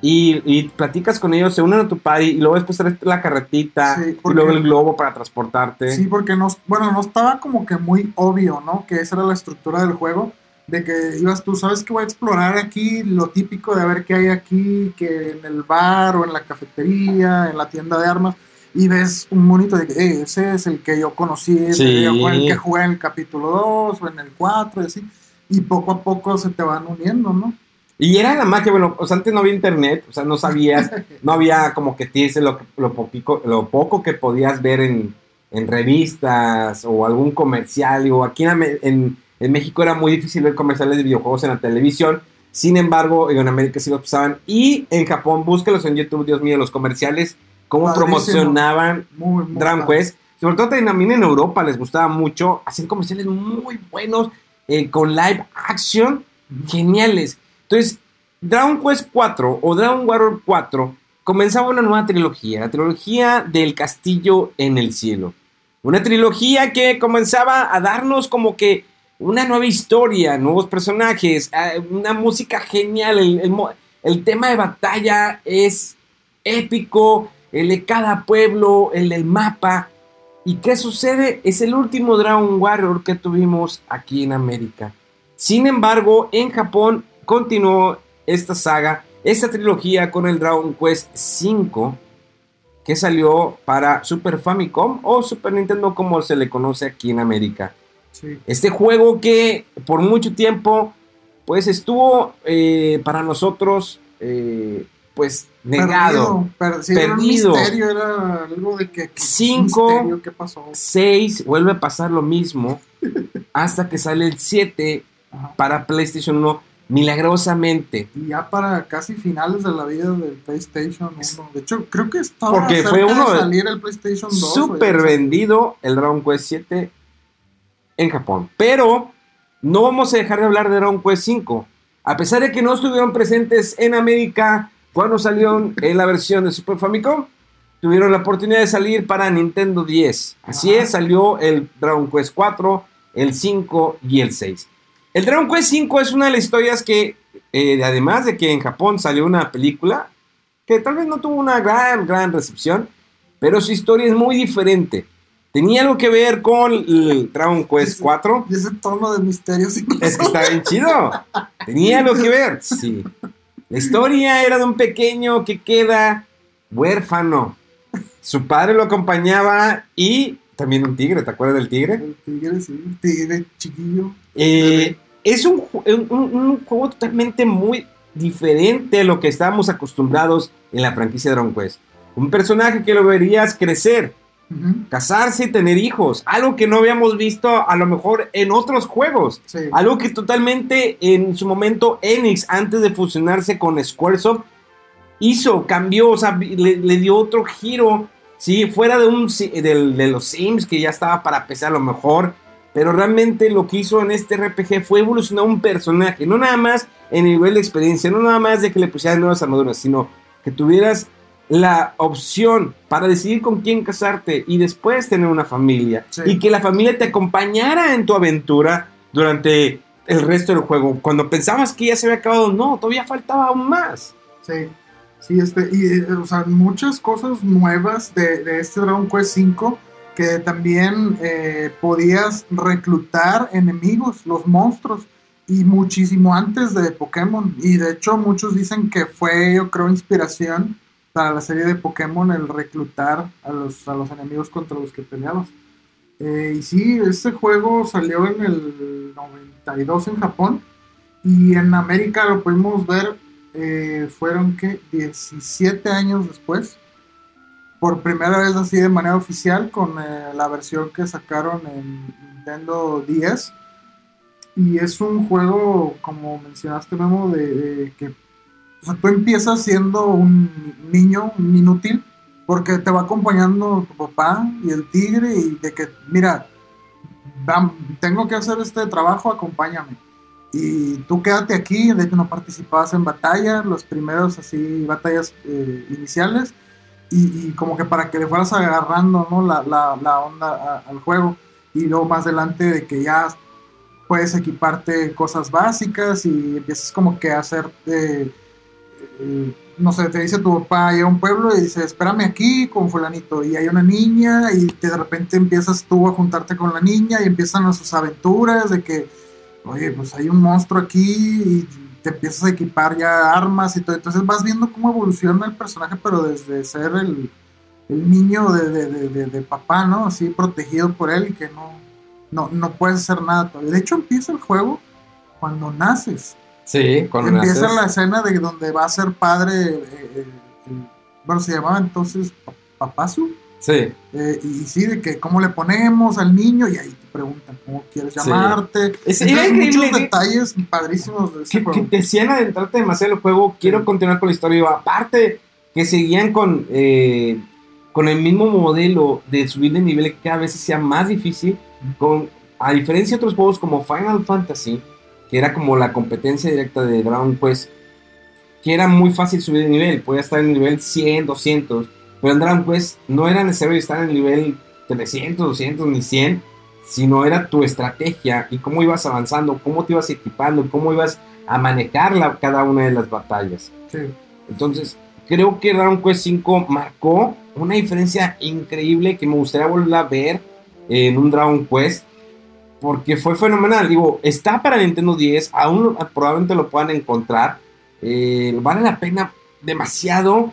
A: y, y platicas con ellos, se unen a tu party y luego después traes la carretita
B: Sí,
A: y luego el globo para transportarte.
B: Sí, porque no, bueno, no estaba como que muy obvio, ¿no? Que esa era la estructura del juego, de que ibas tú, sabes que voy a explorar aquí lo típico de ver qué hay aquí, que en el bar o en la cafetería, en la tienda de armas, y ves un monito de que "Eh, ese es el que yo conocí, ese
A: Sí.
B: yo- el que jugué en el capítulo 2 o en el 4 y así, y poco a poco se te van uniendo, ¿no?
A: Y era la magia, bueno, o sea, antes no había internet, o sea, no sabías, (laughs) no había como que te lo, lo, poquico- lo poco que podías ver en, en revistas o algún comercial. O aquí en, en México era muy difícil ver comerciales de videojuegos en la televisión. Sin embargo, en América sí los pasaban. Y en Japón, búsquelos en YouTube, Dios mío, los comerciales, cómo promocionaban
B: Muy, muy
A: Dragon
B: padre.
A: Quest. Sobre todo también en Europa les gustaba mucho. Hacían comerciales muy buenos eh, con live action geniales. Entonces, Dragon Quest 4 o Dragon Warrior 4 comenzaba una nueva trilogía, la trilogía del castillo en el cielo. Una trilogía que comenzaba a darnos como que una nueva historia, nuevos personajes, eh, una música genial. El tema de batalla es épico, el de cada pueblo, el del mapa. ¿Y qué sucede? Es el último Dragon Warrior que tuvimos aquí en América. Sin embargo, en Japón continuó esta saga, esta trilogía con el Dragon Quest V que salió para Super Famicom o Super Nintendo como se le conoce aquí en América.
B: Sí.
A: Este juego que por mucho tiempo pues estuvo eh, para nosotros eh, pues negado.
B: Perdido, per- sí, Era un
A: Perdido.
B: misterio, era algo de que. que-
A: Cinco.
B: misterio, ¿Qué pasó?
A: 6 vuelve a pasar lo mismo (laughs) hasta que sale el 7
B: Ajá.
A: para PlayStation 1 milagrosamente.
B: Y ya para casi finales de la vida del PlayStation 1. De hecho, creo que estaba
A: Porque
B: cerca
A: fue uno
B: de salir el PlayStation 2.
A: Súper vendido el Dragon Quest 7 en Japón. Pero no vamos a dejar de hablar de Dragon Quest 5. A pesar de que no estuvieron presentes en América cuando salieron en la versión de Super Famicom, tuvieron la oportunidad de salir para Nintendo 10. Así
B: Ajá.
A: es, salió el Dragon Quest 4, el 5 y el 6. El Dragon Quest 5 es una de las historias que, eh, además de que en Japón salió una película, que tal vez no tuvo una gran, gran recepción, pero su historia es muy diferente. Tenía algo que ver con el Dragon Quest
B: Sí.
A: 4.
B: Y ese tono de misterio sí
A: Es que está bien chido. Tenía algo que ver, sí. La historia era de un pequeño que queda huérfano. Su padre lo acompañaba y también un tigre, ¿te acuerdas del tigre?
B: El tigre, sí. El tigre chiquillo.
A: Eh, es un, un- un- un juego totalmente muy diferente a lo que estábamos acostumbrados en la franquicia de Dragon Quest. Un personaje que lo verías crecer, Casarse y tener hijos. Algo que no habíamos visto a lo mejor en otros juegos.
B: Sí.
A: Algo que totalmente en su momento Enix, antes de fusionarse con Squaresoft, hizo, cambió, o sea, le, le dio otro giro. Sí, fuera de, un, del- de los Sims, que ya estaba para PC a lo mejor. Pero realmente lo que hizo en este RPG fue evolucionar un personaje. No nada más en nivel de experiencia, no nada más de que le pusieras nuevas armaduras, sino que tuvieras la opción para decidir con quién casarte y después tener una familia.
B: Sí.
A: Y que la familia te acompañara en tu aventura durante el resto del juego. Cuando pensabas que ya se había acabado, no, todavía faltaba aún más.
B: Sí, sí, este, y, eh, o sea, muchas cosas nuevas de, de este Dragon Quest V que también eh, podías reclutar enemigos, los monstruos, y muchísimo antes de Pokémon. Y de hecho, muchos dicen que fue, yo creo, inspiración para la serie de Pokémon el reclutar a los, a los enemigos contra los que peleabas. Eh, y sí, este juego salió en el 92 en Japón. Y en América lo pudimos ver eh, fueron que 17 años después, por primera vez así de manera oficial, con eh, la versión que sacaron en Nintendo 10. Y es un juego, como mencionaste, Memo, de, de que tú empiezas siendo un niño, un inútil, porque te va acompañando tu papá y el tigre, y de que, mira, tengo que hacer este trabajo, acompáñame y tú quédate aquí, de hecho no participabas en batallas, los primeros así batallas eh, iniciales, y, como que para que le fueras agarrando ¿no? la, la- onda a- al juego, y luego más adelante de que ya puedes equiparte cosas básicas y empiezas como que a hacer, no sé, te dice tu papá, a un pueblo y dice, espérame aquí con fulanito, y hay una niña, y de repente empiezas tú a juntarte con la niña, y empiezan sus aventuras de que oye, pues hay un monstruo aquí y te empiezas a equipar ya armas y todo. Entonces vas viendo cómo evoluciona el personaje, pero desde ser el, el niño de, de- de- de- papá, ¿no? Así protegido por él y que no, no, no puedes hacer nada. De hecho, empieza el juego cuando naces.
A: Sí,
B: empieza la escena de donde va a ser padre, eh, eh, bueno, se llamaba entonces Pa- Papazu.
A: Sí,
B: Eh, y sí, de que cómo le ponemos al niño, y ahí te preguntan cómo quieres
A: Sí.
B: llamarte.
A: Es-
B: Entonces,
A: era increíble
B: muchos detalles padrísimos de ese
A: que, que hacían adentrarte demasiado en el juego. Quiero
B: Sí.
A: continuar con la historia. Aparte, que seguían con, con el mismo modelo de subir de nivel que cada vez sea más difícil. Con, a diferencia de otros juegos como Final Fantasy, que era como la competencia directa de Dragon Quest, que era muy fácil subir de nivel. Podía estar en el nivel 100, 200. Pero en Dragon Quest no era necesario estar en el nivel 300, 200 ni 100 sino era tu estrategia y cómo ibas avanzando, cómo te ibas equipando, cómo ibas a manejar la- cada una de las batallas.
B: Sí.
A: Entonces, creo que Dragon Quest 5 marcó una diferencia increíble que me gustaría volver a ver en un Dragon Quest. Porque fue fenomenal. Digo, está para Nintendo 10. Aún probablemente lo puedan encontrar. Eh, vale la pena demasiado.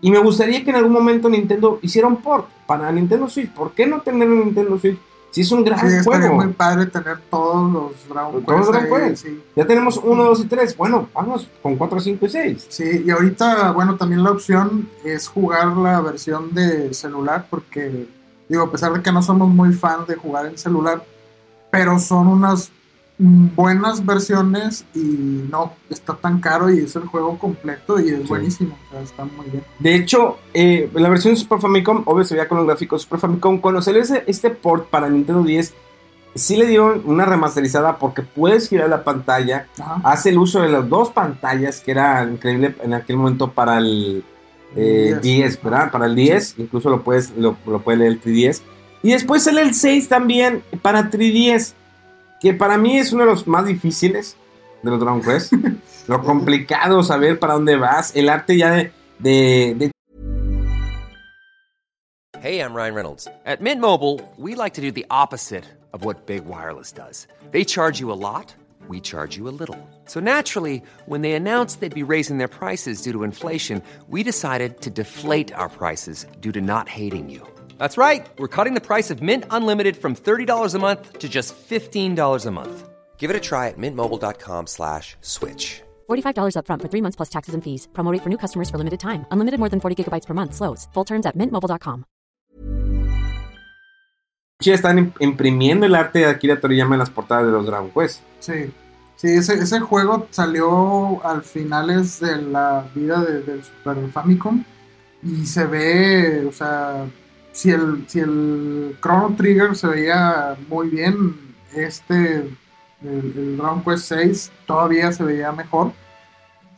A: Y me gustaría que en algún momento Nintendo hiciera un port para Nintendo Switch. ¿Por qué no tener un Nintendo Switch? Si es un gran
B: Sí,
A: juego.
B: muy padre tener todos los Dragon
A: Todos. Dragon Quest.
B: sí.
A: Ya tenemos 1, 2 y 3. Bueno, vamos con 4, 5 y 6.
B: Sí, y ahorita, bueno, también la opción es jugar la versión de celular, porque, digo, a pesar de que no somos muy fan de jugar en celular, pero son unas buenas versiones y no está tan caro y es el juego completo y es
A: Sí.
B: buenísimo, o sea, está muy bien.
A: De hecho, eh, la versión de Super Famicom, obvio se veía con los gráficos de Super Famicom. Cuando salió ese- este port para Nintendo 10, sí le dieron una remasterizada porque puedes girar la pantalla.
B: Ajá.
A: Hace el uso de las dos pantallas, que era increíble en aquel momento para el eh,
B: 10.
A: 10, ¿verdad? Para el 10, incluso lo puedes lo, lo puede leer el 3DS. Y después sale el 6 también para 3DS, que para mí es uno de los más difíciles de los Dragon Quest. (laughs) lo complicado saber para dónde vas, el arte ya de, de, de
C: Hey, I'm Ryan Reynolds. At Mint Mobile, we like to do the opposite of what Big Wireless does. They charge you a lot, we charge you a little. So naturally, when they announced they'd be raising their prices due to inflation, we decided to deflate our prices due to not hating you. That's right. We're cutting the price of Mint Unlimited from $30 a month to just $15 a month. Give it a try at mintmobile.com slash switch.
D: $45 upfront for three months plus taxes and fees. Promo rate for new customers for limited time. Unlimited more than 40 gigabytes per month. Slows. Full terms at mintmobile.com.
A: ya están imprimiendo el arte de Akira Toriyama en las portadas de los Dragon Quest.
B: Sí, sí ese, ese juego salió al finales de la vida de- del Super Famicom y se ve, o sea, si el, si el Chrono Trigger se veía muy bien, este, el, el Dragon Quest 6 todavía se veía mejor,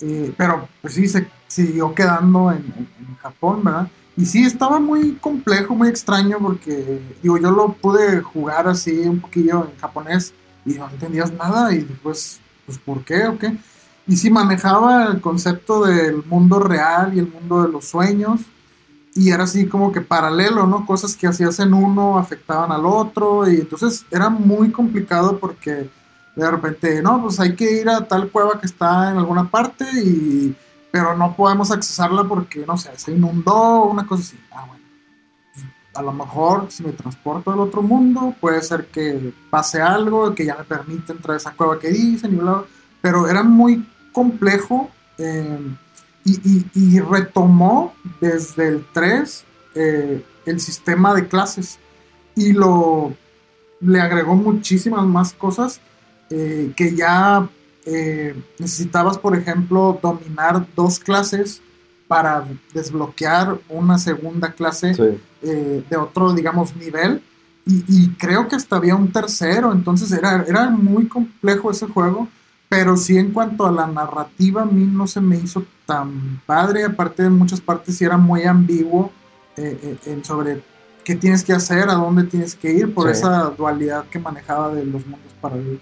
B: Eh, pero pues sí, se siguió quedando en, en- Japón, ¿verdad? Y sí, estaba muy complejo, muy extraño porque, digo, yo lo pude jugar así un poquillo en japonés y no entendías nada y después, pues, ¿por qué o qué? Y sí manejaba el concepto del mundo real y el mundo de los sueños y era así como que paralelo, ¿no? Cosas que hacías en uno afectaban al otro y entonces era muy complicado porque de repente, no, pues hay que ir a tal cueva que está en alguna parte y pero no podemos accesarla porque, no sé, se inundó una cosa así. Ah, bueno. A lo mejor si me transporto al otro mundo, puede ser que pase algo que ya me permite entrar a esa cueva que dicen y bla, bla. Pero era muy complejo eh, y, y- y retomó desde el 3 eh, el sistema de clases y lo le agregó muchísimas más cosas eh, que ya eh, necesitabas, por ejemplo, dominar dos clases para desbloquear una segunda clase eh, de otro, digamos, nivel. Y, y creo que hasta había un tercero, entonces era, era muy complejo ese juego, pero sí en cuanto a la narrativa a mí no se me hizo tan padre, aparte de muchas partes sí era muy ambiguo eh, eh, en sobre qué tienes que hacer, a dónde tienes que ir, por
A: Sí.
B: esa dualidad que manejaba de los mundos paralelos.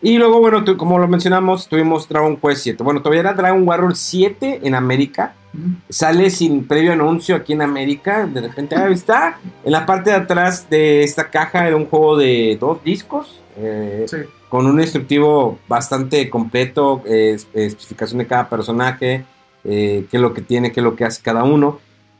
A: Y luego, bueno, como lo mencionamos, tuvimos Dragon Quest 7. Bueno, todavía era Dragon Warrior 7 en América.
B: Mm.
A: Sale sin previo anuncio aquí en América. De repente, ahí está. (laughs) En la parte de atrás de esta caja era un juego de dos discos. eh,
B: Sí.
A: con un instructivo bastante completo, eh, es- especificación de cada personaje, eh, qué es lo que tiene, qué es lo que hace cada uno.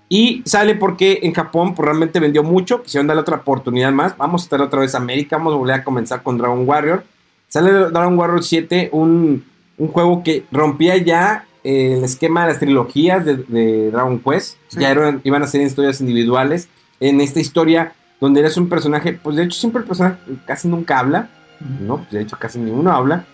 A: Y sale porque en Japón pues, realmente vendió mucho, quisieron darle otra oportunidad más. Vamos a estar otra vez a América, vamos a volver a comenzar con Dragon Warrior. Sale Dragon Warrior 7, un, un juego que rompía ya eh, el esquema de las trilogías de, de Dragon Quest.
B: Sí.
A: Ya eran, iban a ser historias individuales. En esta historia donde eres un personaje, pues de hecho siempre el personaje casi nunca habla. ¿no? Pues, de hecho, casi ninguno habla.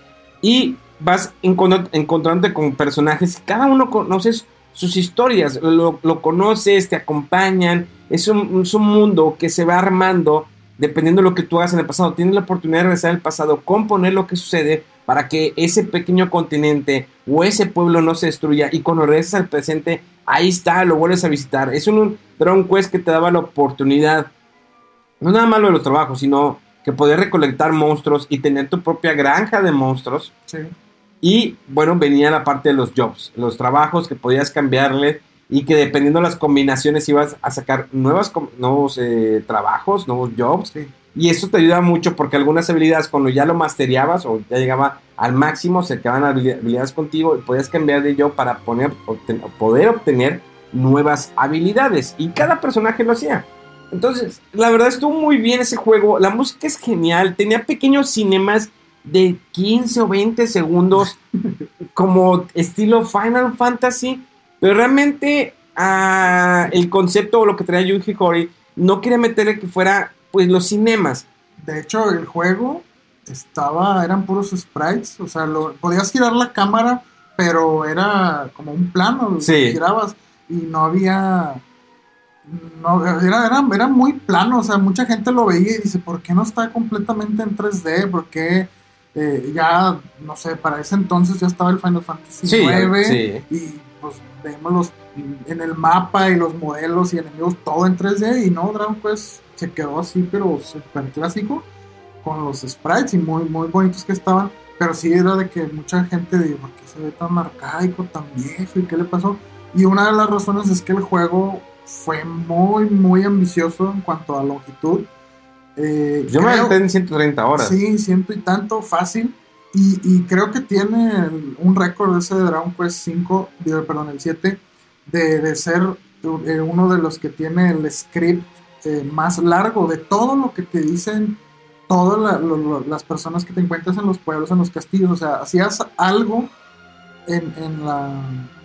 A: Y vas encontr- encontrándote con personajes, cada uno conoces sus historias, lo, conoces, te acompañan. Es un, es un mundo que se va armando dependiendo de lo que tú hagas en el pasado. Tienes la oportunidad de regresar al pasado, componer lo que sucede para que ese pequeño continente o ese pueblo no se destruya. Y cuando regresas al presente, ahí está, lo vuelves a visitar. Es un, un Dragon Quest que te daba la oportunidad, no nada malo de los trabajos, sino que poder recolectar monstruos y tener tu propia granja de monstruos.
B: Sí.
A: Y bueno, venía la parte de los jobs, los trabajos que podías cambiarle y que dependiendo de las combinaciones ibas a sacar nuevas, nuevos eh, trabajos, nuevos jobs.
B: Sí.
A: Y eso te ayuda mucho porque algunas habilidades cuando ya lo masteriabas o ya llegaba al máximo, se quedaban habili- habilidades contigo y podías cambiar de job para poner, obten- poder obtener nuevas habilidades. Y cada personaje lo hacía. Entonces, la verdad estuvo muy bien ese juego. La música es genial. Tenía pequeños cinemas de 15 o 20 segundos, como estilo Final Fantasy. Pero realmente ah, el concepto o lo que traía Yuji Horii no quería meterle que fuera pues los cinemas.
B: De hecho, el juego estaba, eran puros sprites, o sea, lo, podías girar la cámara, pero era como un plano,
A: Sí.
B: girabas y no había, no, era, era, era muy plano, o sea, mucha gente lo veía y dice, ¿por qué no está completamente en 3D? ¿Por qué eh, ya, no sé, para ese entonces ya estaba el Final Fantasy
A: Sí,
B: 9
A: sí.
B: y pues vemos los, en el mapa y los modelos y enemigos todo en 3D y no, Dragon Quest se quedó así, pero súper clásico con los sprites y muy, muy bonitos que estaban, pero sí era de que mucha gente dijo, ¿por qué se ve tan arcaico, tan viejo y qué le pasó? Y una de las razones es que el juego fue muy, muy ambicioso en cuanto a longitud. Eh,
A: Yo me
B: creo-
A: aventé en 130 horas.
B: Sí, ciento y tanto, fácil. Y, y creo que tiene un récord ese de Dragon Quest 5, perdón, el 7, de, de ser eh, uno de los que tiene el script eh, más largo de todo lo que te dicen todas la- lo- lo- las personas que te encuentras en los pueblos, en los castillos. O sea, hacías algo en, en la,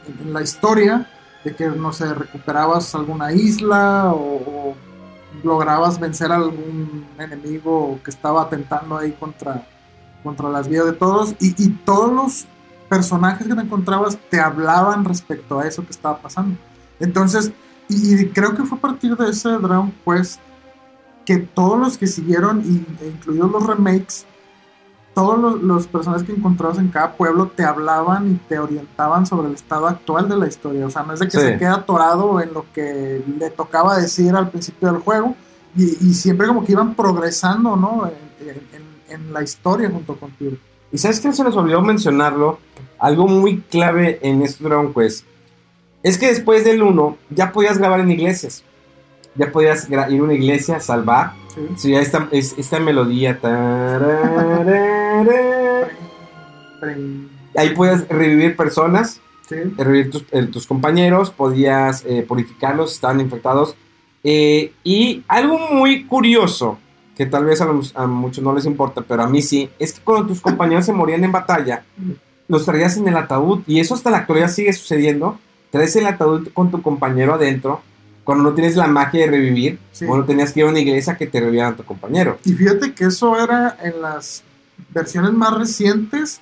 B: en- en la historia de que, no sé, recuperabas alguna isla o, o lograbas vencer a algún enemigo que estaba atentando ahí contra, contra las vidas de todos y, y todos los personajes que te encontrabas te hablaban respecto a eso que estaba pasando. Entonces, y, creo que fue a partir de ese Dragon Quest que todos los que siguieron, y, e incluidos los remakes, todos los, los personajes que encontrabas en cada pueblo te hablaban y te orientaban sobre el estado actual de la historia. O sea, no es de que
A: Sí.
B: se queda atorado en lo que le tocaba decir al principio del juego, y, y siempre como que iban progresando, ¿no? En, en- en la historia junto contigo.
A: Y sabes que se nos olvidó mencionarlo, algo muy clave en este Dragon Quest, es que después del 1 ya podías grabar en iglesias. Ya podías ir a una iglesia, salvar.
B: ¿sí?
A: Sí, ya esta, es- esta melodía. tararara. Ahí podías revivir personas,
B: Sí.
A: revivir tus, eh, tus compañeros, podías eh, purificarlos si estaban infectados. Eh, y algo muy curioso, que tal vez a, los- a muchos no les importa, pero a mí sí, es que cuando tus compañeros se morían en batalla, los traías en el ataúd. Y eso hasta la actualidad sigue sucediendo. Traes el ataúd con tu compañero adentro. Cuando no tienes la magia de revivir,
B: Sí.
A: bueno, tenías que ir a una iglesia que te revivieran a tu compañero.
B: Y fíjate que eso era en las versiones más recientes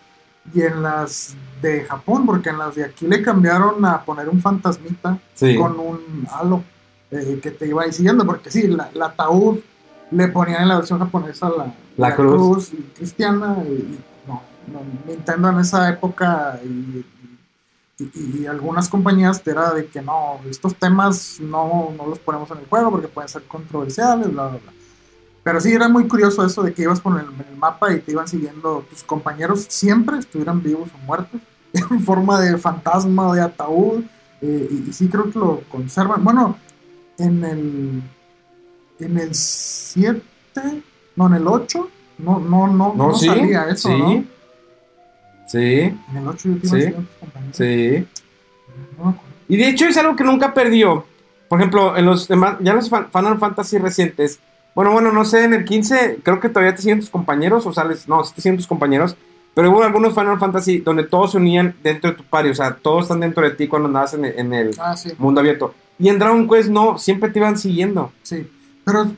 B: y en las de Japón, porque en las de aquí le cambiaron a poner un fantasmita
A: Sí.
B: con un halo eh, que te iba ahí siguiendo, porque sí, la, la ataúd le ponían en la versión japonesa la,
A: La cruz.
B: cristiana y no, no, Nintendo en esa época y, y- y algunas compañías era de que no, estos temas no, no los ponemos en el juego porque pueden ser controversiales, bla, bla, bla. Pero sí, era muy curioso eso de que ibas por el, el mapa y te iban siguiendo tus compañeros, siempre estuvieran vivos o muertos, (laughs) en forma de fantasma o de ataúd. eh, y, y sí creo que lo conservan. Bueno, en el en el 7, no, en el 8, no, no, no,
A: No,
B: no
A: sí.
B: salía eso,
A: sí.
B: ¿no?
A: Sí.
B: En el 8 yo
A: Sí.
B: siguiendo tus compañeros.
A: Sí.
B: No.
A: Y de hecho es algo que nunca perdió. Por ejemplo, en los demás, ya los Final Fantasy recientes, bueno, bueno, no sé, en el 15 creo que todavía te siguen tus compañeros, o sales, no, sí te siguen tus compañeros, pero hubo algunos Final Fantasy donde todos se unían dentro de tu party, o sea, todos están dentro de ti cuando andas en, el- en el
B: Ah, sí.
A: mundo abierto. Y en Dragon Quest no, siempre te iban siguiendo.
B: Sí, pero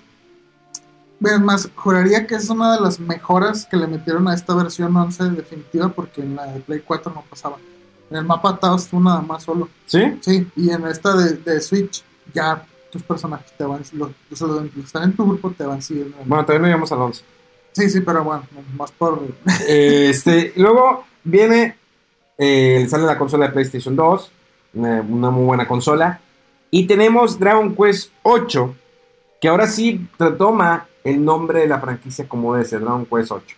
B: es más, juraría que es una de las mejoras que le metieron a esta versión 11 definitiva porque en la de Play 4 no pasaba. En el mapa estabas tú nada más solo.
A: ¿Sí?
B: Sí, y en esta de, de Switch ya tus personajes te van, los, los- los que están en tu grupo te van siguiendo.
A: Bueno, todavía no llegamos al 11.
B: Sí, sí, pero bueno, más por...
A: Este, luego viene, eh, sale la consola de PlayStation 2, una, una muy buena consola. Y tenemos Dragon Quest 8, que ahora sí retoma el nombre de la franquicia como debe ser, Dragon Quest 8.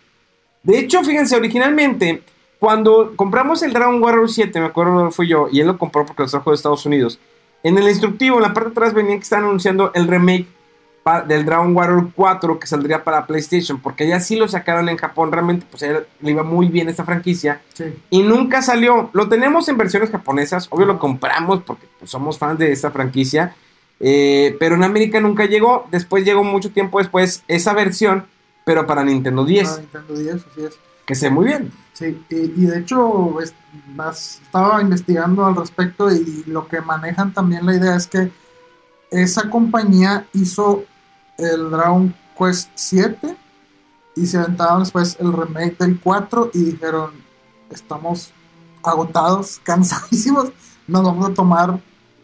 A: De hecho, fíjense, originalmente, cuando compramos el Dragon Warrior 7, me acuerdo fui yo, y él lo compró porque lo trajo de Estados Unidos. En el instructivo, en la parte de atrás venían que están anunciando el remake del Dragon Warrior 4 que saldría para PlayStation, porque ya sí lo sacaron en Japón, realmente pues le iba muy bien esta franquicia
B: Sí.
A: y nunca salió. Lo tenemos en versiones japonesas, obvio lo compramos porque pues, somos fans de esta franquicia, eh, pero en América nunca llegó. Después llegó mucho tiempo después esa versión, pero para Nintendo 10,
B: Ah, Nintendo 10, así es.
A: Que ve muy bien.
B: Sí, y, de hecho más- estaba investigando al respecto y lo que manejan también la idea es que esa compañía hizo el Dragon Quest 7 y se aventaron después el remake del 4 y dijeron, estamos agotados, (laughs) cansadísimos, nos vamos a tomar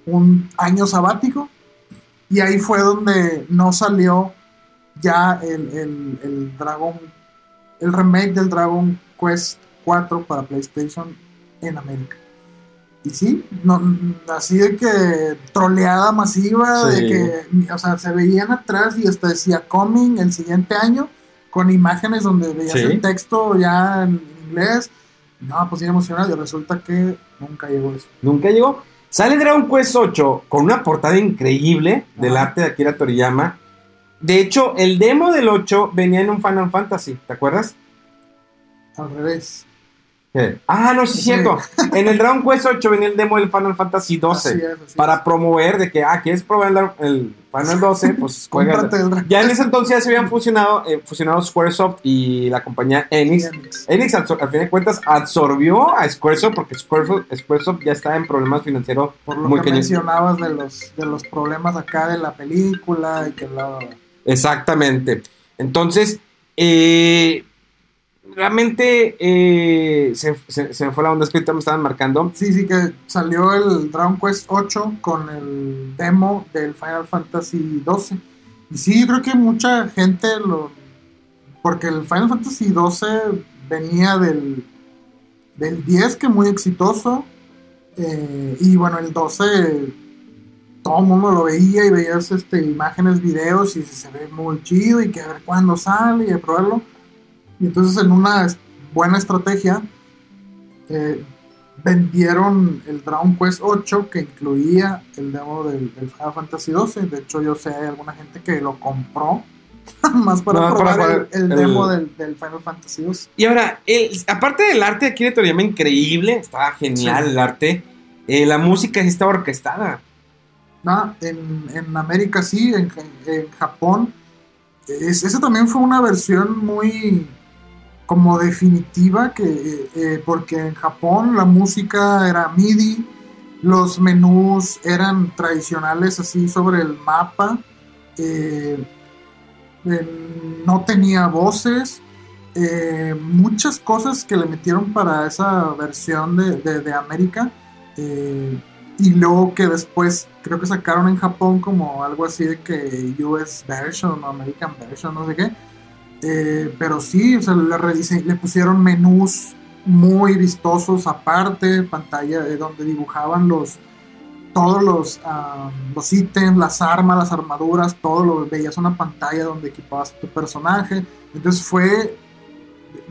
B: un año sabático y ahí fue donde no salió ya el, el, el Dragon el remake del Dragon Quest 4 para PlayStation en América. Y sí, no, así de que troleada masiva,
A: Sí.
B: de que, o sea, se veían atrás y hasta decía coming el siguiente año, con imágenes donde veías
A: Sí.
B: el texto ya en inglés. No, pues bien emocionado y resulta que nunca llegó eso.
A: Nunca llegó. Sale Dragon Quest 8 con una portada increíble del arte de Akira Toriyama. De hecho, el demo del 8 venía en un Final Fantasy, ¿te acuerdas?
B: Al revés.
A: ¿Qué? Ah, no, sí, es cierto. (laughs) En el Dragon Quest 8 venía el demo del Final Fantasy 12.
B: Así es, así
A: para
B: es.
A: promover de que, ah, ¿quieres probar el, Final 12? Pues (laughs) juega. Ya en ese entonces ya se habían fusionado, eh, fusionado Squaresoft y la compañía Enix.
B: Enix.
A: Enix, al, al fin de cuentas, absorbió a Squaresoft porque Squaresoft, Squaresoft ya está en problemas financieros
B: Por lo
A: muy
B: que
A: cañón.
B: mencionabas de los, de los problemas acá de la película y que bla.
A: Exactamente. Entonces, eh, realmente eh, se, se- me fue la onda, es que ahorita me estaban marcando.
B: Sí, sí, que salió el Dragon Quest 8 con el demo del Final Fantasy 12. Y sí, creo que mucha gente lo. Porque el Final Fantasy 12 venía del, del 10, que muy exitoso. eh, y bueno, el 12 todo el mundo lo veía y veías este, imágenes, videos y se ve muy chido y que a ver cuándo sale y de probarlo. Y entonces en una buena estrategia eh, vendieron el Dragon Quest 8 que incluía el demo del, del Final Fantasy 12. De hecho yo sé hay alguna gente que lo compró (laughs) más para
A: No, para
B: probar el, el
A: el-
B: demo del, del Final Fantasy 12.
A: Y ahora, el- aparte del arte de Akira Toriyama, increíble, estaba genial
B: Sí.
A: el arte. eh, la música sí estaba orquestada.
B: No, en, en América sí, en, en Japón. Es, esa también fue una versión muy como definitiva, que, eh, porque en Japón la música era MIDI, los menús eran tradicionales así sobre el mapa, eh, no tenía voces, eh, muchas cosas que le metieron para esa versión de, de- de América. Y luego que después creo que sacaron en Japón como algo así de que US version o American version, no sé qué. Eh, pero sí, o sea, le, le pusieron menús muy vistosos aparte, pantalla eh, donde dibujaban los todos los, ah, los ítems, las armas, las armaduras, todo lo veías una pantalla donde equipabas a tu personaje. Entonces fue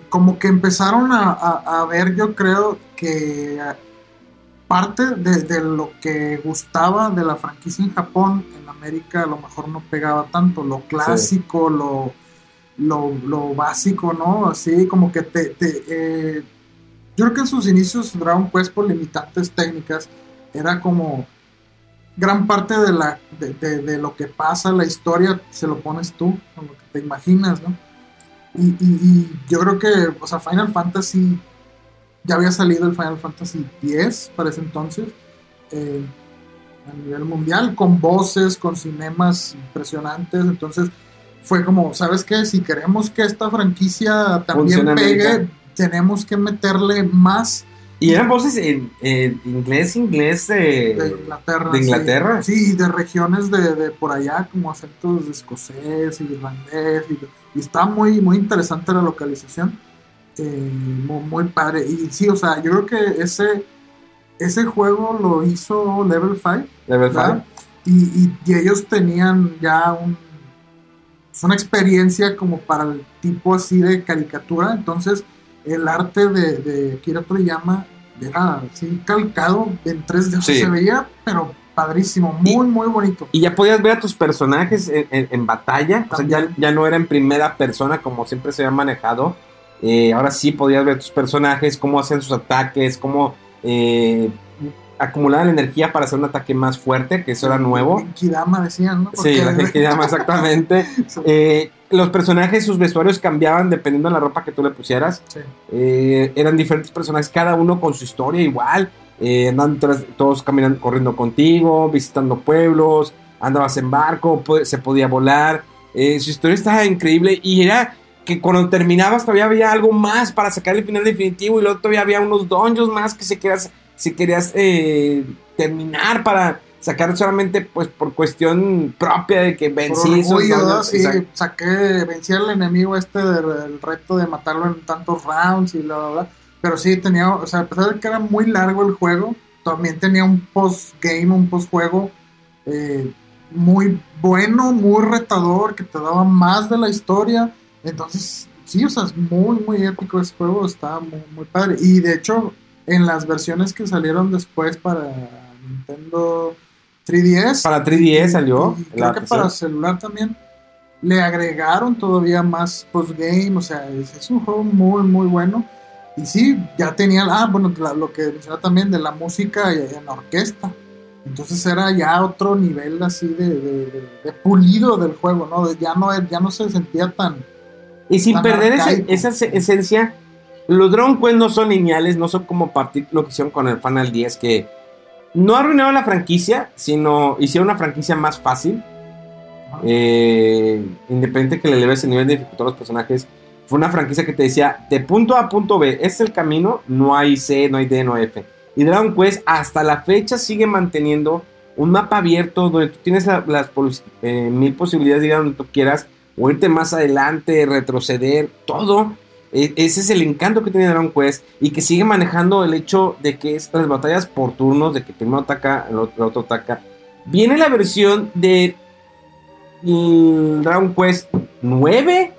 B: como que empezaron a, a- a ver, yo creo que parte de, de lo que gustaba de la franquicia en Japón, en América a lo mejor no pegaba tanto, lo clásico, lo, lo, lo básico, ¿no? Así como que te... te, eh, yo creo que en sus inicios Dragon Quest por limitantes técnicas era como gran parte de, la, de, de- de lo que pasa, la historia, se lo pones tú, con lo que te imaginas, ¿no? Y, y- y yo creo que, o sea, Final Fantasy, ya había salido el Final Fantasy X para ese entonces, eh, a nivel mundial, con voces, con cinemas impresionantes, entonces fue como, ¿sabes qué? Si queremos que esta franquicia también pegue,
A: América.
B: tenemos que meterle más
A: Y eran voces en, en inglés, inglés
B: de
A: de...
B: Inglaterra.
A: de
B: sí.
A: Inglaterra.
B: Sí, y de regiones de, de por allá, como acentos de escocés y irlandés. Y, y está muy, muy interesante la localización. Eh, muy, muy padre. Y sí, o sea, yo creo que ese, ese juego lo hizo Level 5.
A: Level
B: ¿verdad?
A: Five.
B: Y, y- y ellos tenían ya un, una experiencia como para el tipo así de caricatura. Entonces, el arte de, de Akira Toriyama era así calcado en 3D, o sea,
A: Sí.
B: se veía, pero padrísimo, muy, muy bonito.
A: Y ya podías ver a tus personajes en, en- en batalla. O sea, ya, ya no era en primera persona como siempre se había manejado. Eh, ahora sí podías ver tus personajes, cómo hacían sus ataques, cómo eh, acumulaban energía para hacer un ataque más fuerte, que eso era nuevo.
B: Kidama decían, ¿no?
A: Sí, la gente llama (laughs) exactamente. (laughs)
B: Sí.
A: Eh, los personajes, sus vestuarios cambiaban dependiendo de la ropa que tú le pusieras.
B: Sí.
A: Eran diferentes personajes, cada uno con su historia igual. Andaban tras- todos caminando, corriendo contigo, visitando pueblos, andabas en barco, se podía volar. Su historia estaba increíble y era que cuando terminabas todavía había algo más para sacar el final definitivo y luego todavía había unos dungeons más que si querías, si querías eh, terminar para sacar solamente pues por cuestión propia de que vencí esos
B: orgullo,
A: dungeons.
B: Sí, saqué, vencí al enemigo este del, del reto de matarlo en tantos rounds y bla, bla, bla. Pero sí tenía, o sea, a pesar de que era muy largo el juego, también tenía un post-game, un post-juego eh, muy bueno, muy retador, que te daba más de la historia. Entonces, sí, o sea, es muy, muy épico ese juego, está muy, muy padre. Y de hecho, en las versiones que salieron después para Nintendo 3DS,
A: Para 3DS salió.
B: y creo que para celular también. Le agregaron todavía más postgame. O sea, es, es un juego muy, muy bueno. Y sí, ya tenía. Ah, bueno, la- lo que mencionaba también de la música en orquesta. Entonces era ya otro nivel así de, de- de- de pulido del juego, ¿no? Ya, no ya no se sentía tan.
A: Y sin
B: tan
A: perder esa se- esencia, los Dragon Quest no son lineales, no son como partir lo que hicieron con el Final 10, que no arruinaron la franquicia, sino hicieron una franquicia más fácil. Eh, independiente que le eleves el nivel de dificultad a los personajes, fue una franquicia que te decía de punto A a punto B, este es el camino, no hay C, no hay D, no hay F. Y Dragon Quest hasta la fecha sigue manteniendo un mapa abierto donde tú tienes la- las eh, mil posibilidades de ir a donde tú quieras, o irte más adelante, retroceder, todo. E- ese es el encanto que tiene Dragon Quest y que sigue manejando el hecho de que es las batallas por turnos, de que primero ataca, el otro, ataca. Viene la versión de Dragon Quest 9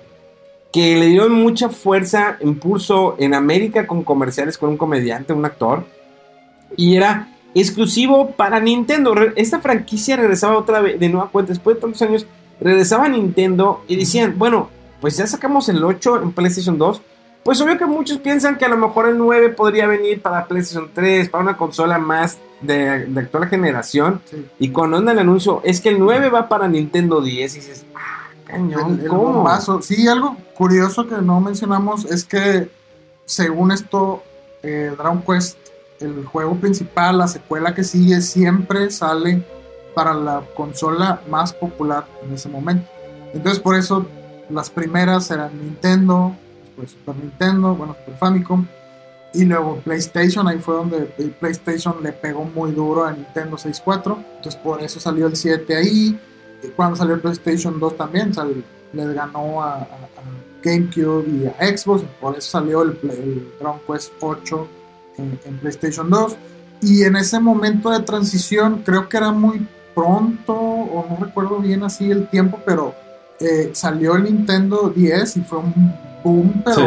A: que le dieron mucha fuerza, impulso en América con comerciales con un comediante, un actor. Y era exclusivo para Nintendo. Esta franquicia regresaba otra vez de nueva cuenta. Después de tantos años, regresaba a Nintendo y decían, bueno, pues ya sacamos el 8 en PlayStation 2. Pues obvio que muchos piensan que a lo mejor el 9 podría venir para PlayStation 3, para una consola más de, de actual generación.
B: Sí.
A: Y cuando anda el anuncio, es que el 9 va para Nintendo 10 y dices, ah, cañón,
B: el, el
A: ¿cómo?
B: bombazo. Sí, algo curioso que no mencionamos es que, según esto, eh, Dragon Quest, el juego principal, la secuela que sigue, siempre sale para la consola más popular en ese momento. Entonces, por eso las primeras eran Nintendo, después Super Nintendo, bueno, Super Famicom. Y luego PlayStation, ahí fue donde el PlayStation le pegó muy duro a Nintendo 64. Entonces por eso salió el 7 ahí. Y cuando salió el PlayStation 2 también sal- le ganó a, a- a GameCube y a Xbox. por eso salió el, el Dragon Quest 8 en, en PlayStation 2. Y en ese momento de transición, creo que era muy pronto, o no recuerdo bien así el tiempo, pero eh, salió el Nintendo 10 y fue un boom, pero
A: Sí.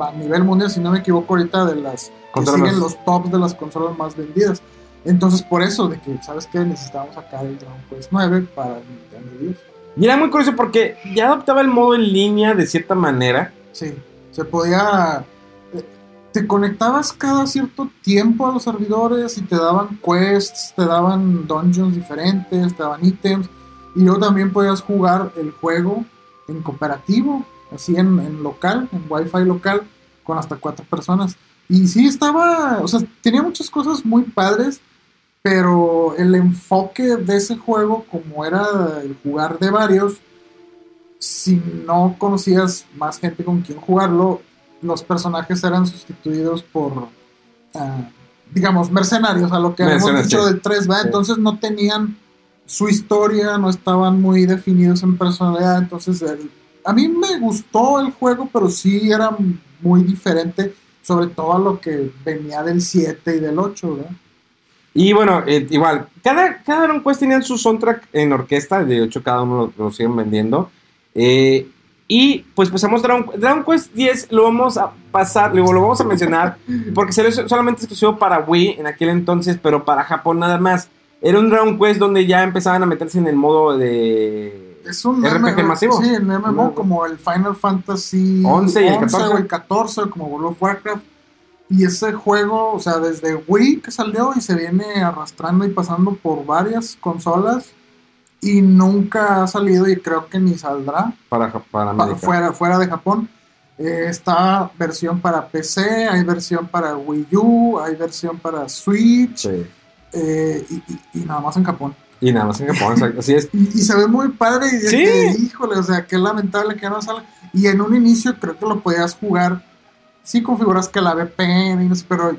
B: a nivel mundial, si no me equivoco, ahorita de las que siguen los tops de las consolas más vendidas. Entonces, por eso, de que, ¿sabes qué? Necesitábamos sacar el Dragon Quest 9 para el Nintendo 10.
A: Y era muy curioso porque ya adoptaba el modo en línea de cierta manera.
B: Sí, se podía. Te conectabas cada cierto tiempo a los servidores y te daban quests, te daban dungeons diferentes, te daban ítems. Y luego también podías jugar el juego en cooperativo, así en, en local, en wifi local, con hasta cuatro personas. Y sí, estaba. O sea, tenía muchas cosas muy padres, pero el enfoque de ese juego, como era el jugar de varios, si no conocías más gente con quien jugarlo, los personajes eran sustituidos por, ah, digamos, mercenarios, a lo que hemos dicho del 3, ¿verdad?
A: Sí.
B: Entonces no tenían su historia, no estaban muy definidos en personalidad, entonces el- a mí me gustó el juego, pero sí era muy diferente, sobre todo a lo que venía del 7 y del 8, ¿verdad?
A: Y bueno, eh, igual, cada, cada Dragon Quest tenían su soundtrack en orquesta, de hecho cada uno lo, lo siguen vendiendo. Eh, Y pues pasamos Dragon, Dragon Quest 10, lo vamos a pasar, lo vamos a mencionar, (laughs) porque salió solamente exclusivo para Wii en aquel entonces, pero para Japón nada más. Era un Dragon Quest donde ya empezaban a meterse en el modo de
B: Es un
A: RPG
B: MMO,
A: masivo.
B: Sí, en MMO como el Final Fantasy
A: 11 y el 14.
B: o el 14, como World of Warcraft. Y ese juego, o sea, desde Wii que salió y se viene arrastrando y pasando por varias consolas y nunca ha salido y creo que ni saldrá
A: para, para
B: fuera, fuera de Japón. Eh, está versión para PC, hay versión para Wii U, hay versión para Switch
A: Sí.
B: eh, y, y- y nada más en Japón.
A: Y nada más en Japón, así es. (laughs)
B: Y, y se ve muy padre y
A: Sí.
B: que, híjole, o sea, qué lamentable que no salga. Y en un inicio creo que lo podías jugar, sí configuras que la VPN, y no sé, pero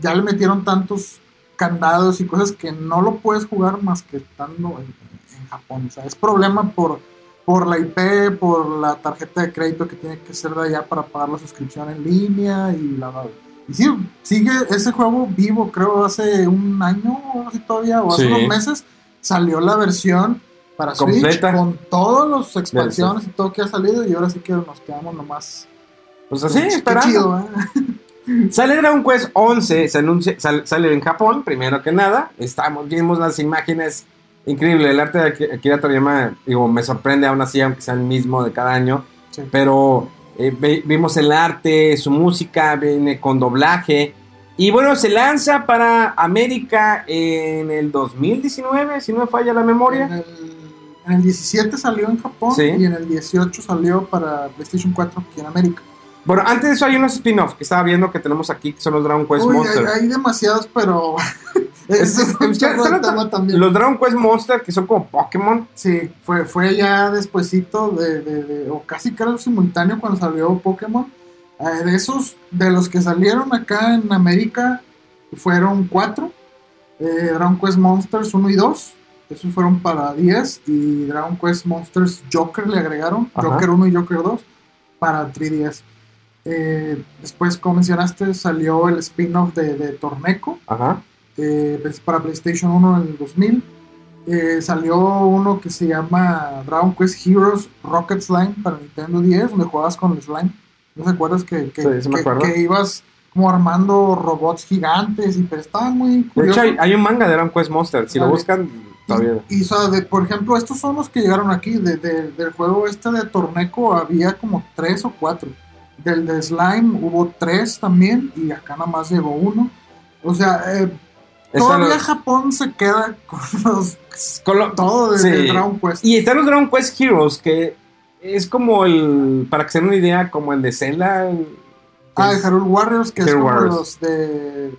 B: ya le metieron tantos candados y cosas que no lo puedes jugar más que estando en, en Japón. O sea, es problema por, por la IP, por la tarjeta de crédito que tiene que ser de allá para pagar la suscripción en línea y la y sí, sigue ese juego vivo, creo, hace un año o así todavía, o hace
A: Sí.
B: unos meses, salió la versión para
A: Completa.
B: Switch con todas las expansiones y todo que ha salido y ahora sí que nos quedamos nomás.
A: Pues así, esperando.
B: chido, ¿eh? (laughs)
A: Sale Dragon Quest 11, se anuncia, sal- sale en Japón, primero que nada. Estamos, vimos las imágenes, increíble. El arte de Aki- Akira Toriyama, digo, me sorprende aún así, aunque sea el mismo de cada año.
B: Sí.
A: Pero eh, vimos el arte, su música, viene con doblaje. Y bueno, se lanza para América en el 2019, si no me falla la
B: En
A: memoria.
B: el, en el 17 salió en Japón
A: Sí.
B: y en el 18 salió para PlayStation 4 aquí en América.
A: Bueno, antes de eso hay unos spin-off que estaba viendo que tenemos aquí, que son los Dragon Quest
B: Uy, hay,
A: Monster.
B: hay demasiados, pero (laughs)
A: Es- es-
B: tema también.
A: Los Dragon Quest Monster, que son como Pokémon.
B: Sí, fue, fue ya despuesito de, de- de- o casi creo simultáneo cuando salió Pokémon. Eh, de esos, de los que salieron acá en América, fueron cuatro. Eh, Dragon Quest Monsters 1 y 2. Esos fueron para 10. Y Dragon Quest Monsters Joker le agregaron.
A: Ajá.
B: Joker 1 y Joker 2 para 3DS. Eh, después, como mencionaste, salió el spin-off de, de Torneco
A: Ajá.
B: eh, para PlayStation 1 en el 2000. Eh, salió uno que se llama Dragon Quest Heroes Rocket Slime para Nintendo 10, donde jugabas con el slime. ¿No te acuerdas que, que,
A: Sí, sí me
B: que-
A: acuerdo.
B: que ibas como armando robots gigantes? y Pero estaba muy
A: De
B: curioso.
A: hecho, hay, hay un manga de Dragon Quest Monster. Si lo buscan, todavía.
B: Y, y, o sea, de- por ejemplo, estos son los que llegaron aquí. De, de- del juego este de Torneco había como tres o cuatro. Del de Slime hubo tres también. Y acá nada más llegó uno. O sea, eh, todavía
A: los-
B: Japón se queda con (laughs) los,
A: con lo-
B: todo de,
A: sí.
B: de Dragon Quest.
A: Y están los Dragon Quest Heroes, que es como el. Para que se den una idea, como el de Zelda. el-
B: ah,
A: es-
B: de Hyrule Warriors, que es
A: Hyrule
B: como
A: Warriors.
B: los de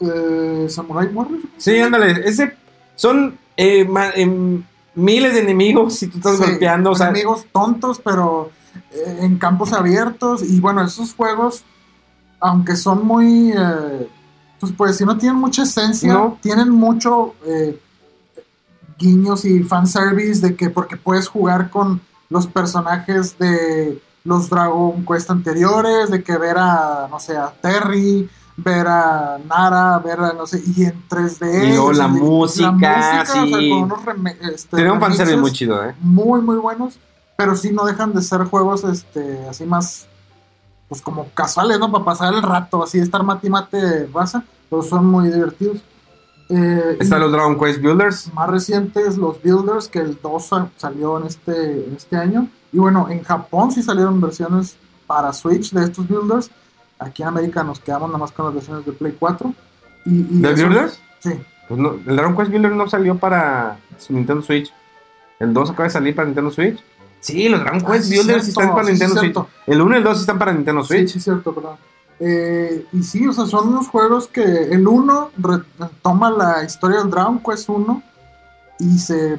B: eh, Samurai Warriors.
A: Sí, ándale. Ese, son eh, ma- em, miles de enemigos y tú estás
B: Sí,
A: golpeando. O sea,
B: enemigos tontos, pero en campos abiertos. Y bueno, esos juegos, aunque son muy. eh, pues, pues si no tienen mucha esencia,
A: No.
B: tienen mucho eh, guiños y fanservice de que porque puedes jugar con los personajes de los Dragon Quest anteriores, de que ver a, no sé, a Terry, ver a Nara, ver a, no sé, y en 3D.
A: Y luego la
B: y-
A: música,
B: o sea,
A: sí.
B: con unos reme- este,
A: tenía un fanservice muy chido, ¿eh?
B: muy muy buenos, pero sí no dejan de ser juegos este así más pues como casuales, ¿no? Para pasar el rato, así estar mate y mate raza, pero son muy divertidos. Eh,
A: Están los Dragon Quest Builders.
B: más recientes los Builders, que el 2 sa- salió en este, en este año. Y bueno, en Japón sí salieron versiones para Switch de estos Builders. Aquí en América nos quedamos nada más con las versiones de Play 4. Y, y
A: ¿De Builders?
B: Sí.
A: Pues no, el Dragon Quest Builder no salió para Nintendo Switch. El 2 acaba de salir para Nintendo Switch. Sí, los Dragon
B: Ah,
A: Quest
B: sí,
A: Builders sí están para
B: sí,
A: Nintendo
B: sí,
A: Switch.
B: cierto.
A: El 1 y el 2 sí están para Nintendo
B: Sí,
A: Switch.
B: sí, cierto, perdón. Eh, y sí, o sea, son unos juegos que el 1 retoma la historia del Dragon Quest 1 y se...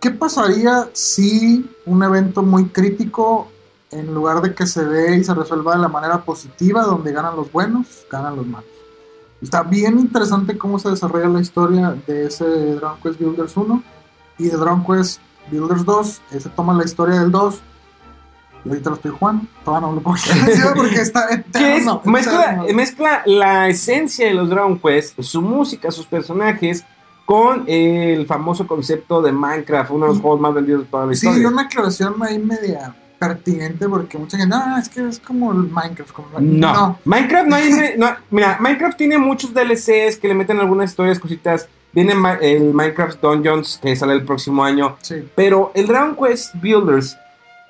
B: ¿Qué pasaría si un evento muy crítico, en lugar de que se dé y se resuelva de la manera positiva, donde ganan los buenos, ganan los malos? Está bien interesante cómo se desarrolla la historia de ese Dragon Quest Builders 1 y de Dragon Quest Builders 2. Ese toma la historia del 2 y ahorita lo estoy jugando. Todavía no lo puedo (laughs) porque está
A: Que es,
B: eterno.
A: mezcla,
B: eterno.
A: mezcla la esencia de los Dragon Quest, su música, sus personajes, con el famoso concepto de Minecraft, uno de los juegos más vendidos de toda la
B: Sí,
A: historia.
B: una aclaración ahí media pertinente porque mucha gente, ah, es que es como el Minecraft. Como...
A: No. Minecraft no hay. no, mira, Minecraft tiene muchos DLCs que le meten algunas historias, cositas. Viene el Minecraft Dungeons que sale el próximo año.
B: Sí.
A: Pero el Dragon Quest Builders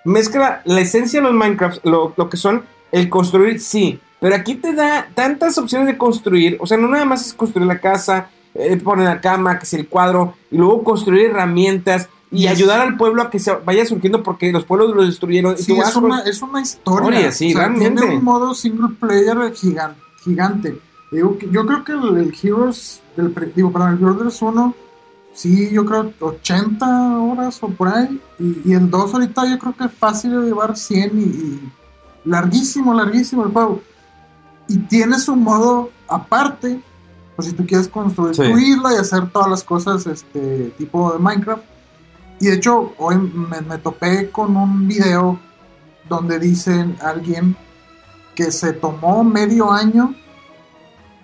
A: mezcla la esencia de los Minecraft, lo, lo que son el construir, sí. Pero aquí te da tantas opciones de construir. O sea, no nada más es construir la casa, eh, poner la cama, que es el cuadro, y luego construir herramientas y ayudar al pueblo a que se vaya surgiendo porque los pueblos los destruyeron.
B: Sí, es una, es una historia.
A: Historia, sí,
B: o sea,
A: realmente.
B: Tiene un modo single player gigan- gigante. Que- yo creo que el, el Heroes, del, digo, perdón, el Builders 1, sí, yo creo 80 horas o por ahí. Y, y el 2 ahorita yo creo que es fácil de llevar 100 y, y larguísimo, larguísimo el juego. Y tiene su modo aparte, pues si tú quieres construir
A: Sí.
B: tu isla y hacer todas las cosas este tipo de Minecraft. Y de hecho, hoy me, me topé con un video donde dicen alguien que se tomó medio año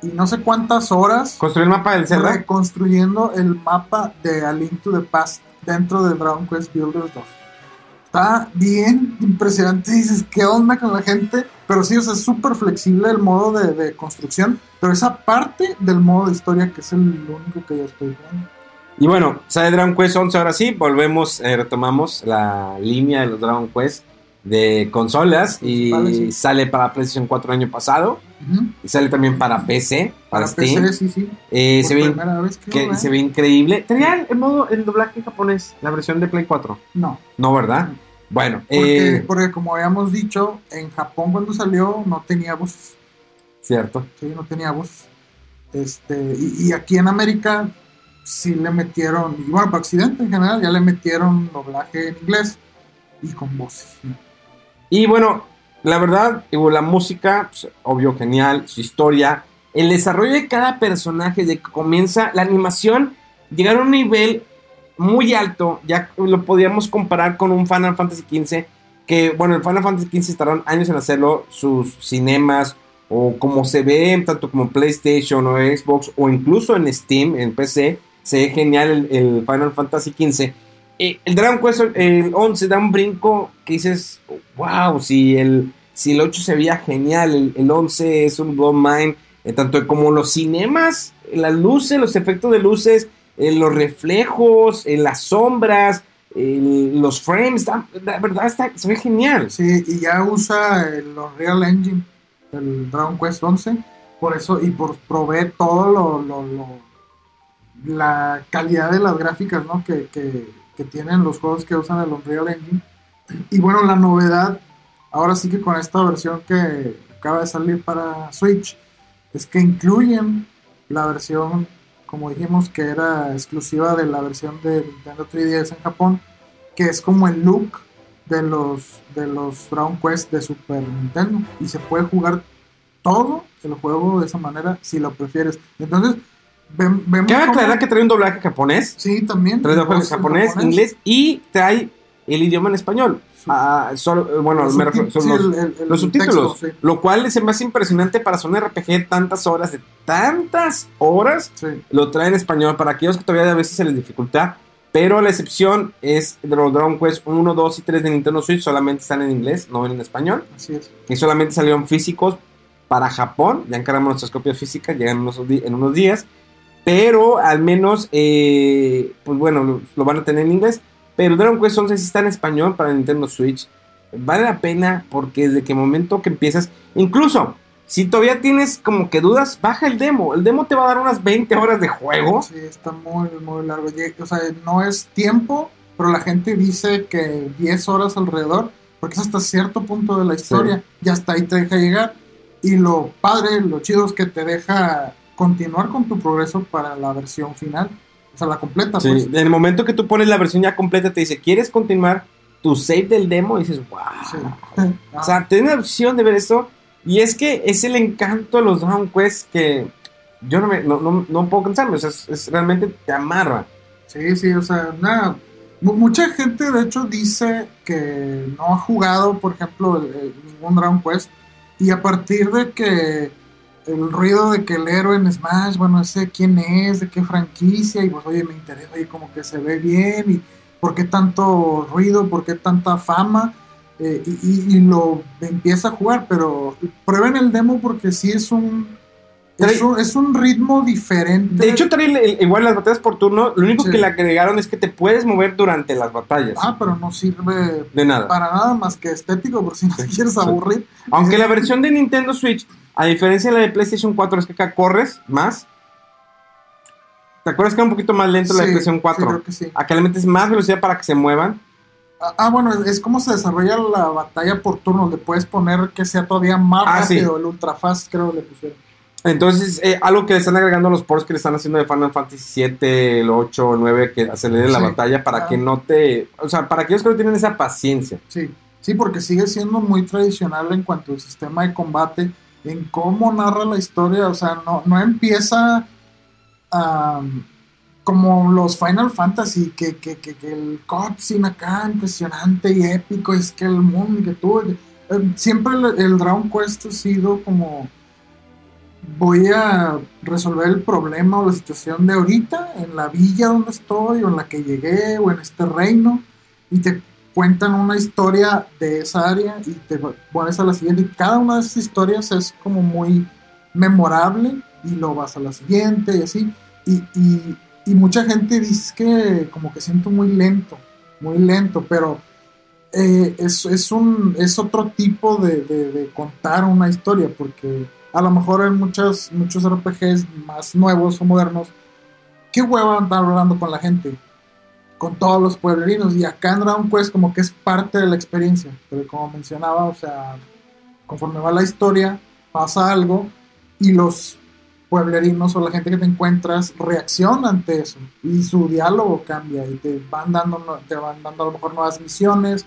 B: y no sé cuántas horas
A: construir el mapa del Zelda.
B: reconstruyendo el mapa de A Link to the Past dentro de Dragon Quest Builders 2. Está bien impresionante. (laughs) Dices, ¿qué onda con la gente? Pero sí, o sea, es súper flexible el modo de, de construcción. Pero esa parte del modo de historia que es el único que yo estoy jugando.
A: Y bueno, sale Dragon Quest 11 ahora sí, volvemos, eh, retomamos la línea de los Dragon Quest de consolas y
B: Vale, sí.
A: sale para PlayStation 4 el año pasado Y sale también para PC, para,
B: Para
A: Steam.
B: PC, sí, sí.
A: Eh, se, ve, que,
B: ¿eh?
A: se ve increíble. ¿Tenía el, modo, el doblaje japonés, la versión de Play 4?
B: No.
A: No, ¿verdad? Bueno,
B: Porque,
A: eh,
B: porque como habíamos dicho, en Japón cuando salió no tenía voces.
A: cierto.
B: Sí, no tenía voz. Este, y, y aquí en América sí le metieron, y bueno, para Occidente en general, ya le metieron doblaje en inglés y con voces. ¿no?
A: Y bueno, la verdad, la música, pues, obvio, genial, su historia, el desarrollo de cada personaje, de que comienza la animación, llegar a un nivel muy alto, ya lo podíamos comparar con un Final Fantasy XV, que bueno, el Final Fantasy XV tardaron años en hacerlo, sus cinemas, o como se ve, tanto como PlayStation o Xbox, o incluso en Steam, en PC, se ve genial el Final Fantasy XV. Eh, el Dragon Quest el 11 da un brinco que dices, wow, si el, si el 8 se veía genial, el, el 11 es un blow mind, eh, tanto como los cinemas, las luces, los efectos de luces, eh, los reflejos, las sombras, los frames, da- la verdad está, se ve genial.
B: Sí, y ya usa el Unreal Engine, el Dragon Quest 11, por eso, y por proveer todo lo, la calidad de las gráficas, ¿no? Que- tienen los juegos que usan el Unreal Engine. Y bueno, la novedad, ahora sí que con esta versión que acaba de salir para Switch, es que incluyen la versión, como dijimos, que era exclusiva de la versión de Nintendo 3DS en Japón, que es como el look de los de los Dragon Quest de Super Nintendo y se puede jugar todo el juego de esa manera si lo prefieres. Entonces, ven- vemos
A: Cabe
B: cómo-
A: aclarar que trae un doblaje japonés,
B: sí también.
A: Trae doblaje
B: voz en
A: japonés, inglés y trae el idioma en español. Ah, solo, eh, bueno,
B: Los
A: me refiero-
B: subtit-
A: son
B: sí,
A: los,
B: el- el- el
A: los subtítulos,
B: texto,
A: lo cual es más impresionante para un RPG tantas horas, de tantas horas,
B: Sí.
A: lo trae en español. Para aquellos que todavía a veces se les dificulta, pero la excepción es de los Dragon Quest 1, 2 y 3 de Nintendo Switch solamente están en inglés, no en español,
B: Así es.
A: que solamente salieron físicos para Japón, ya encargamos nuestras copias físicas, llegan en unos, di- en unos días, pero al menos, eh, pues bueno, lo, lo van a tener en inglés, pero Dragon Quest 11 sí está en español para Nintendo Switch, vale la pena porque desde que momento que empiezas, incluso si todavía tienes como que dudas, baja el demo, el demo te va a dar unas 20 horas de juego,
B: Sí, está muy, muy largo. O sea, no es tiempo, pero la gente dice que 10 horas alrededor, porque es hasta cierto punto de la historia, y hasta ahí te deja llegar. Y lo padre, lo chido es que te deja continuar con tu progreso para la versión final, o sea, la completa,
A: Sí,
B: pues.
A: en el momento que tú pones la versión ya completa, te dice, ¿quieres continuar tu save del demo? Y dices, wow.
B: Sí. (laughs)
A: O sea, tienes la opción de ver esto. Y es que es el encanto de los Dragon Quest que yo no, me, no, no, no puedo cansarme. O sea, es, es- realmente te amarra.
B: Sí, sí, o sea, nada. mu- Mucha gente, de hecho, dice que no ha jugado, por ejemplo, el- el- ningún Dragon Quest. Y a partir de que el ruido de que el héroe en Smash, bueno, ese quién es, de qué franquicia, y pues, oye, me interesa, y como que se ve bien, y por qué tanto ruido, por qué tanta fama. eh, y, y- y lo empieza a jugar, pero prueben el demo porque sí es un, es un, es un ritmo diferente.
A: De hecho, trae igual las batallas por turno. Lo único
B: Sí.
A: que le agregaron es que te puedes mover durante las batallas.
B: ah, pero no sirve
A: de nada.
B: para nada más que estético, por si no te quieres aburrir.
A: Aunque
B: Eh,
A: la versión de Nintendo Switch, a diferencia de la de PlayStation 4, es que acá corres más. ¿Te acuerdas que era un poquito más lento la de PlayStation
B: sí,
A: 4?
B: creo que sí.
A: Acá le metes más velocidad para que se muevan.
B: Ah, ah, bueno, es, como se desarrolla la batalla por turno. Le puedes poner que sea todavía más
A: Ah, sí.
B: rápido, el ultra fast, creo que le pusieron.
A: Entonces, eh, algo que le están agregando a los ports que le están haciendo de Final Fantasy 7, el 8, el 9, que acelere la
B: Sí.
A: batalla para
B: Ah.
A: que no te. O sea, para aquellos que no tienen esa paciencia.
B: Sí, sí, porque sigue siendo muy tradicional en cuanto al sistema de combate, en cómo narra la historia, o sea, no, no empieza como los Final Fantasy, que, que, que, que el cutscene acá impresionante y épico, es que el mundo que tú... eh, siempre el, el Dragon Quest ha sido como voy a resolver el problema o la situación de ahorita en la villa donde estoy o en la que llegué o en este reino y te cuentan una historia de esa área y te pones a la siguiente. Y cada una de esas historias es como muy memorable y lo vas a la siguiente y así. Y, y- y mucha gente dice que como que siento muy lento muy lento pero eh, es, es un es otro tipo de, de- contar una historia porque a lo mejor en muchos muchos RPGs más nuevos o modernos qué hueva andar hablando con la gente con todos los pueblerinos y acá en Dragon Quest como que es parte de la experiencia pero como mencionaba o sea conforme va la historia pasa algo y los pueblerinos o la gente que te encuentras reacciona ante eso y su diálogo cambia y te van dando te van dando a lo mejor nuevas misiones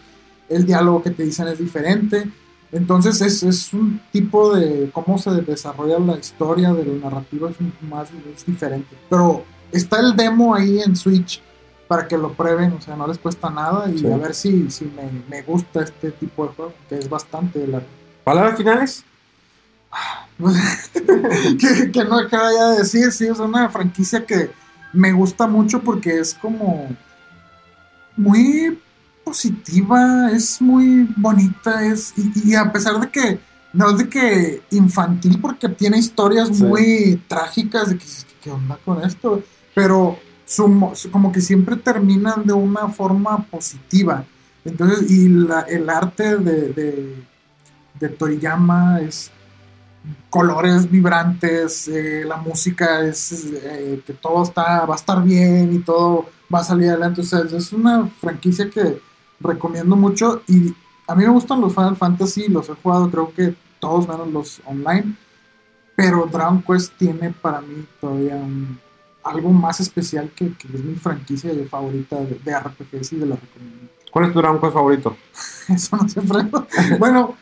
B: el diálogo que te dicen es diferente. Entonces es, es un tipo de cómo se desarrolla la historia de la narrativa es más diferente. Pero está el demo ahí en Switch para que lo prueben, o sea, no les cuesta nada y
A: Sí.
B: a ver si, si me, me gusta este tipo de juego, que es bastante largo.
A: ¿Palabras finales? (laughs)
B: que, que no acaba ya de decir, sí, es una franquicia que me gusta mucho porque es como muy positiva, es muy bonita, es y, y a pesar de que no es de que infantil porque tiene historias
A: Sí.
B: muy trágicas de que qué onda con esto, pero su mo- su- como que siempre terminan de una forma positiva. Entonces, y la- el arte de, de, de Toriyama es colores vibrantes, eh, la música es eh, que todo está, va a estar bien y todo va a salir adelante. O sea, es una franquicia que recomiendo mucho y a mí me gustan los Final Fantasy, los he jugado creo que todos menos los online, pero Dragon Quest tiene para mí todavía un- algo más especial que, que es mi franquicia favorita de, de RPGs y de la recomiendo.
A: ¿Cuál es tu Dragon Quest favorito? (laughs)
B: Eso no se frena. bueno,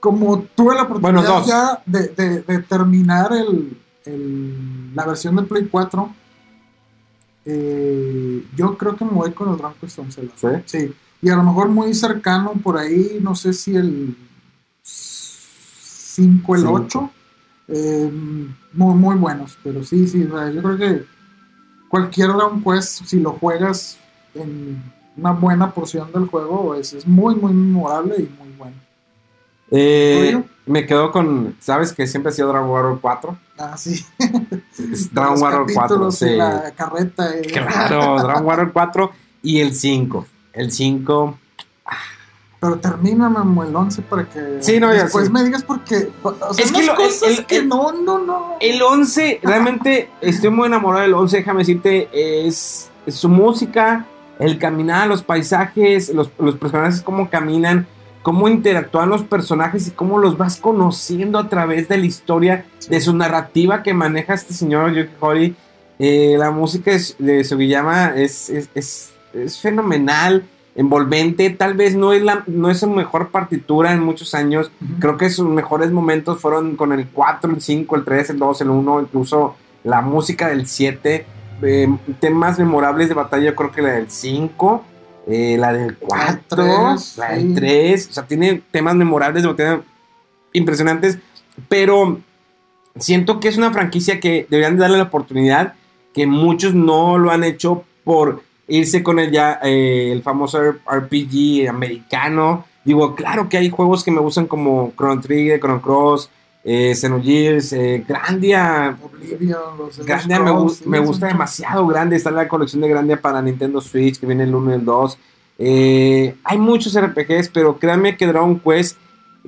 B: como tuve la oportunidad
A: Bueno,
B: ya de, de- de terminar el, el- la versión de Play 4, eh, yo creo que me voy con el Dragon Quest 11. la
A: ¿Sí?
B: Sí. Y a lo mejor muy cercano por ahí, no sé si el 5, el
A: Cinco.
B: 8. eh, muy, muy buenos, pero sí, sí, o sea, yo creo que cualquier Dragon Quest, si lo juegas en una buena porción del juego, es, es muy, muy memorable y muy bueno.
A: Eh, me quedo con. ¿Sabes que siempre ha sido Dragon Warrior 4?
B: Ah, sí.
A: Dragon Warrior 4.
B: capítulos y
A: Sí.
B: la carreta. eh.
A: Claro, Dragon Warrior 4 y el 5. El 5.
B: Pero termina, el 11 para que
A: Sí, no,
B: después
A: sí.
B: me digas porque o sea,
A: Es que lo-
B: cosas
A: el- el-
B: que
A: el-
B: no, no, no.
A: El 11, realmente estoy muy enamorado del 11, déjame decirte, es, es su música, el caminar, los paisajes, los, los personajes, cómo caminan, cómo interactúan los personajes y cómo los vas conociendo a través de la historia, de su narrativa que maneja este señor Yuki Horii. Eh, la música de Sugiyama es, es, es, es fenomenal, envolvente, tal vez no es, la, no es su mejor partitura en muchos años, Creo que sus mejores momentos fueron con el 4, el 5, el 3, el 2, el 1, incluso la música del 7. eh, temas memorables de batalla, yo creo que la del 5, eh, la del 4,
B: tres,
A: la
B: sí.
A: del 3. O sea, tiene temas memorables de batalla impresionantes, pero siento que es una franquicia que deberían de darle la oportunidad, que muchos no lo han hecho por irse con el ya eh, el famoso RPG americano Digo, claro que hay juegos que me gustan como Chrono Trigger, Chrono Cross, eh, Xenogears, eh, Grandia. Grandia me, me gusta demasiado grande. Está la colección de Grandia para Nintendo Switch, que viene el 1 y el 2. Eh, hay muchos RPGs, pero créanme que Dragon Quest,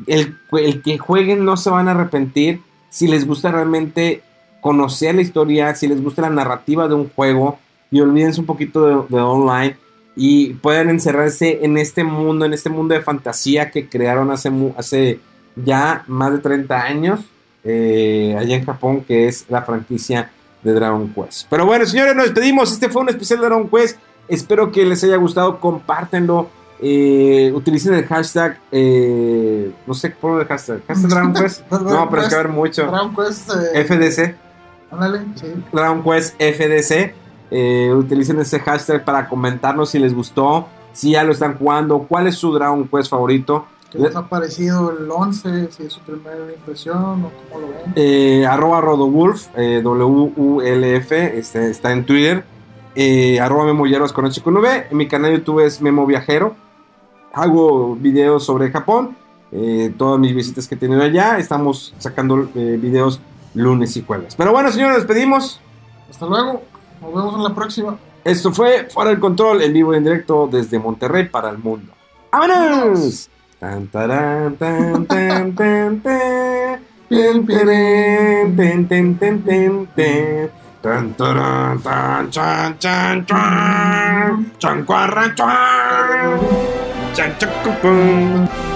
A: el, el que jueguen no se van a arrepentir si les gusta realmente conocer la historia, si les gusta la narrativa de un juego y olvídense un poquito de, de online y puedan encerrarse en este mundo, en este mundo de fantasía que crearon hace, hace ya más de 30 años eh, allá en Japón, que es la franquicia de Dragon Quest. Pero bueno, señores, nos despedimos. Este fue un especial de Dragon Quest. Espero que les haya gustado. Compártenlo. eh, utilicen el hashtag. eh, no sé cómo el hashtag. ¿Hashtag Dragon (laughs) Quest? No, pero es que haber mucho.
B: Dragon Quest,
A: FDC.
B: ándale, sí.
A: Dragon Quest FDC. Eh, utilicen ese hashtag para comentarnos si les gustó, si ya lo están jugando, cuál es su Dragon Quest favorito.
B: ¿Qué les ha parecido el 11? Si es su primera impresión o cómo lo ven.
A: Eh, arroba Rodowulf, eh, W-U-L-F, este, está en Twitter. Eh, arroba Memolleros con H con V. En mi canal de YouTube es Memo Viajero. Hago videos sobre Japón. todas mis visitas que he tenido allá. Estamos sacando videos lunes y jueves. Pero bueno, señores, nos despedimos.
B: Hasta luego. Nos vemos en la próxima.
A: Esto fue Fuera del Control, en vivo y en directo desde Monterrey para el mundo. ¡Vámonos! Tan, tarán, tan, tan, tan, tan. Ten, terén, ten, ten, ten, ten, ten. Tan, tarán, tan, chan, chan, chan. Chan, cuarra, chan. Chan, chacucum.
E: Ever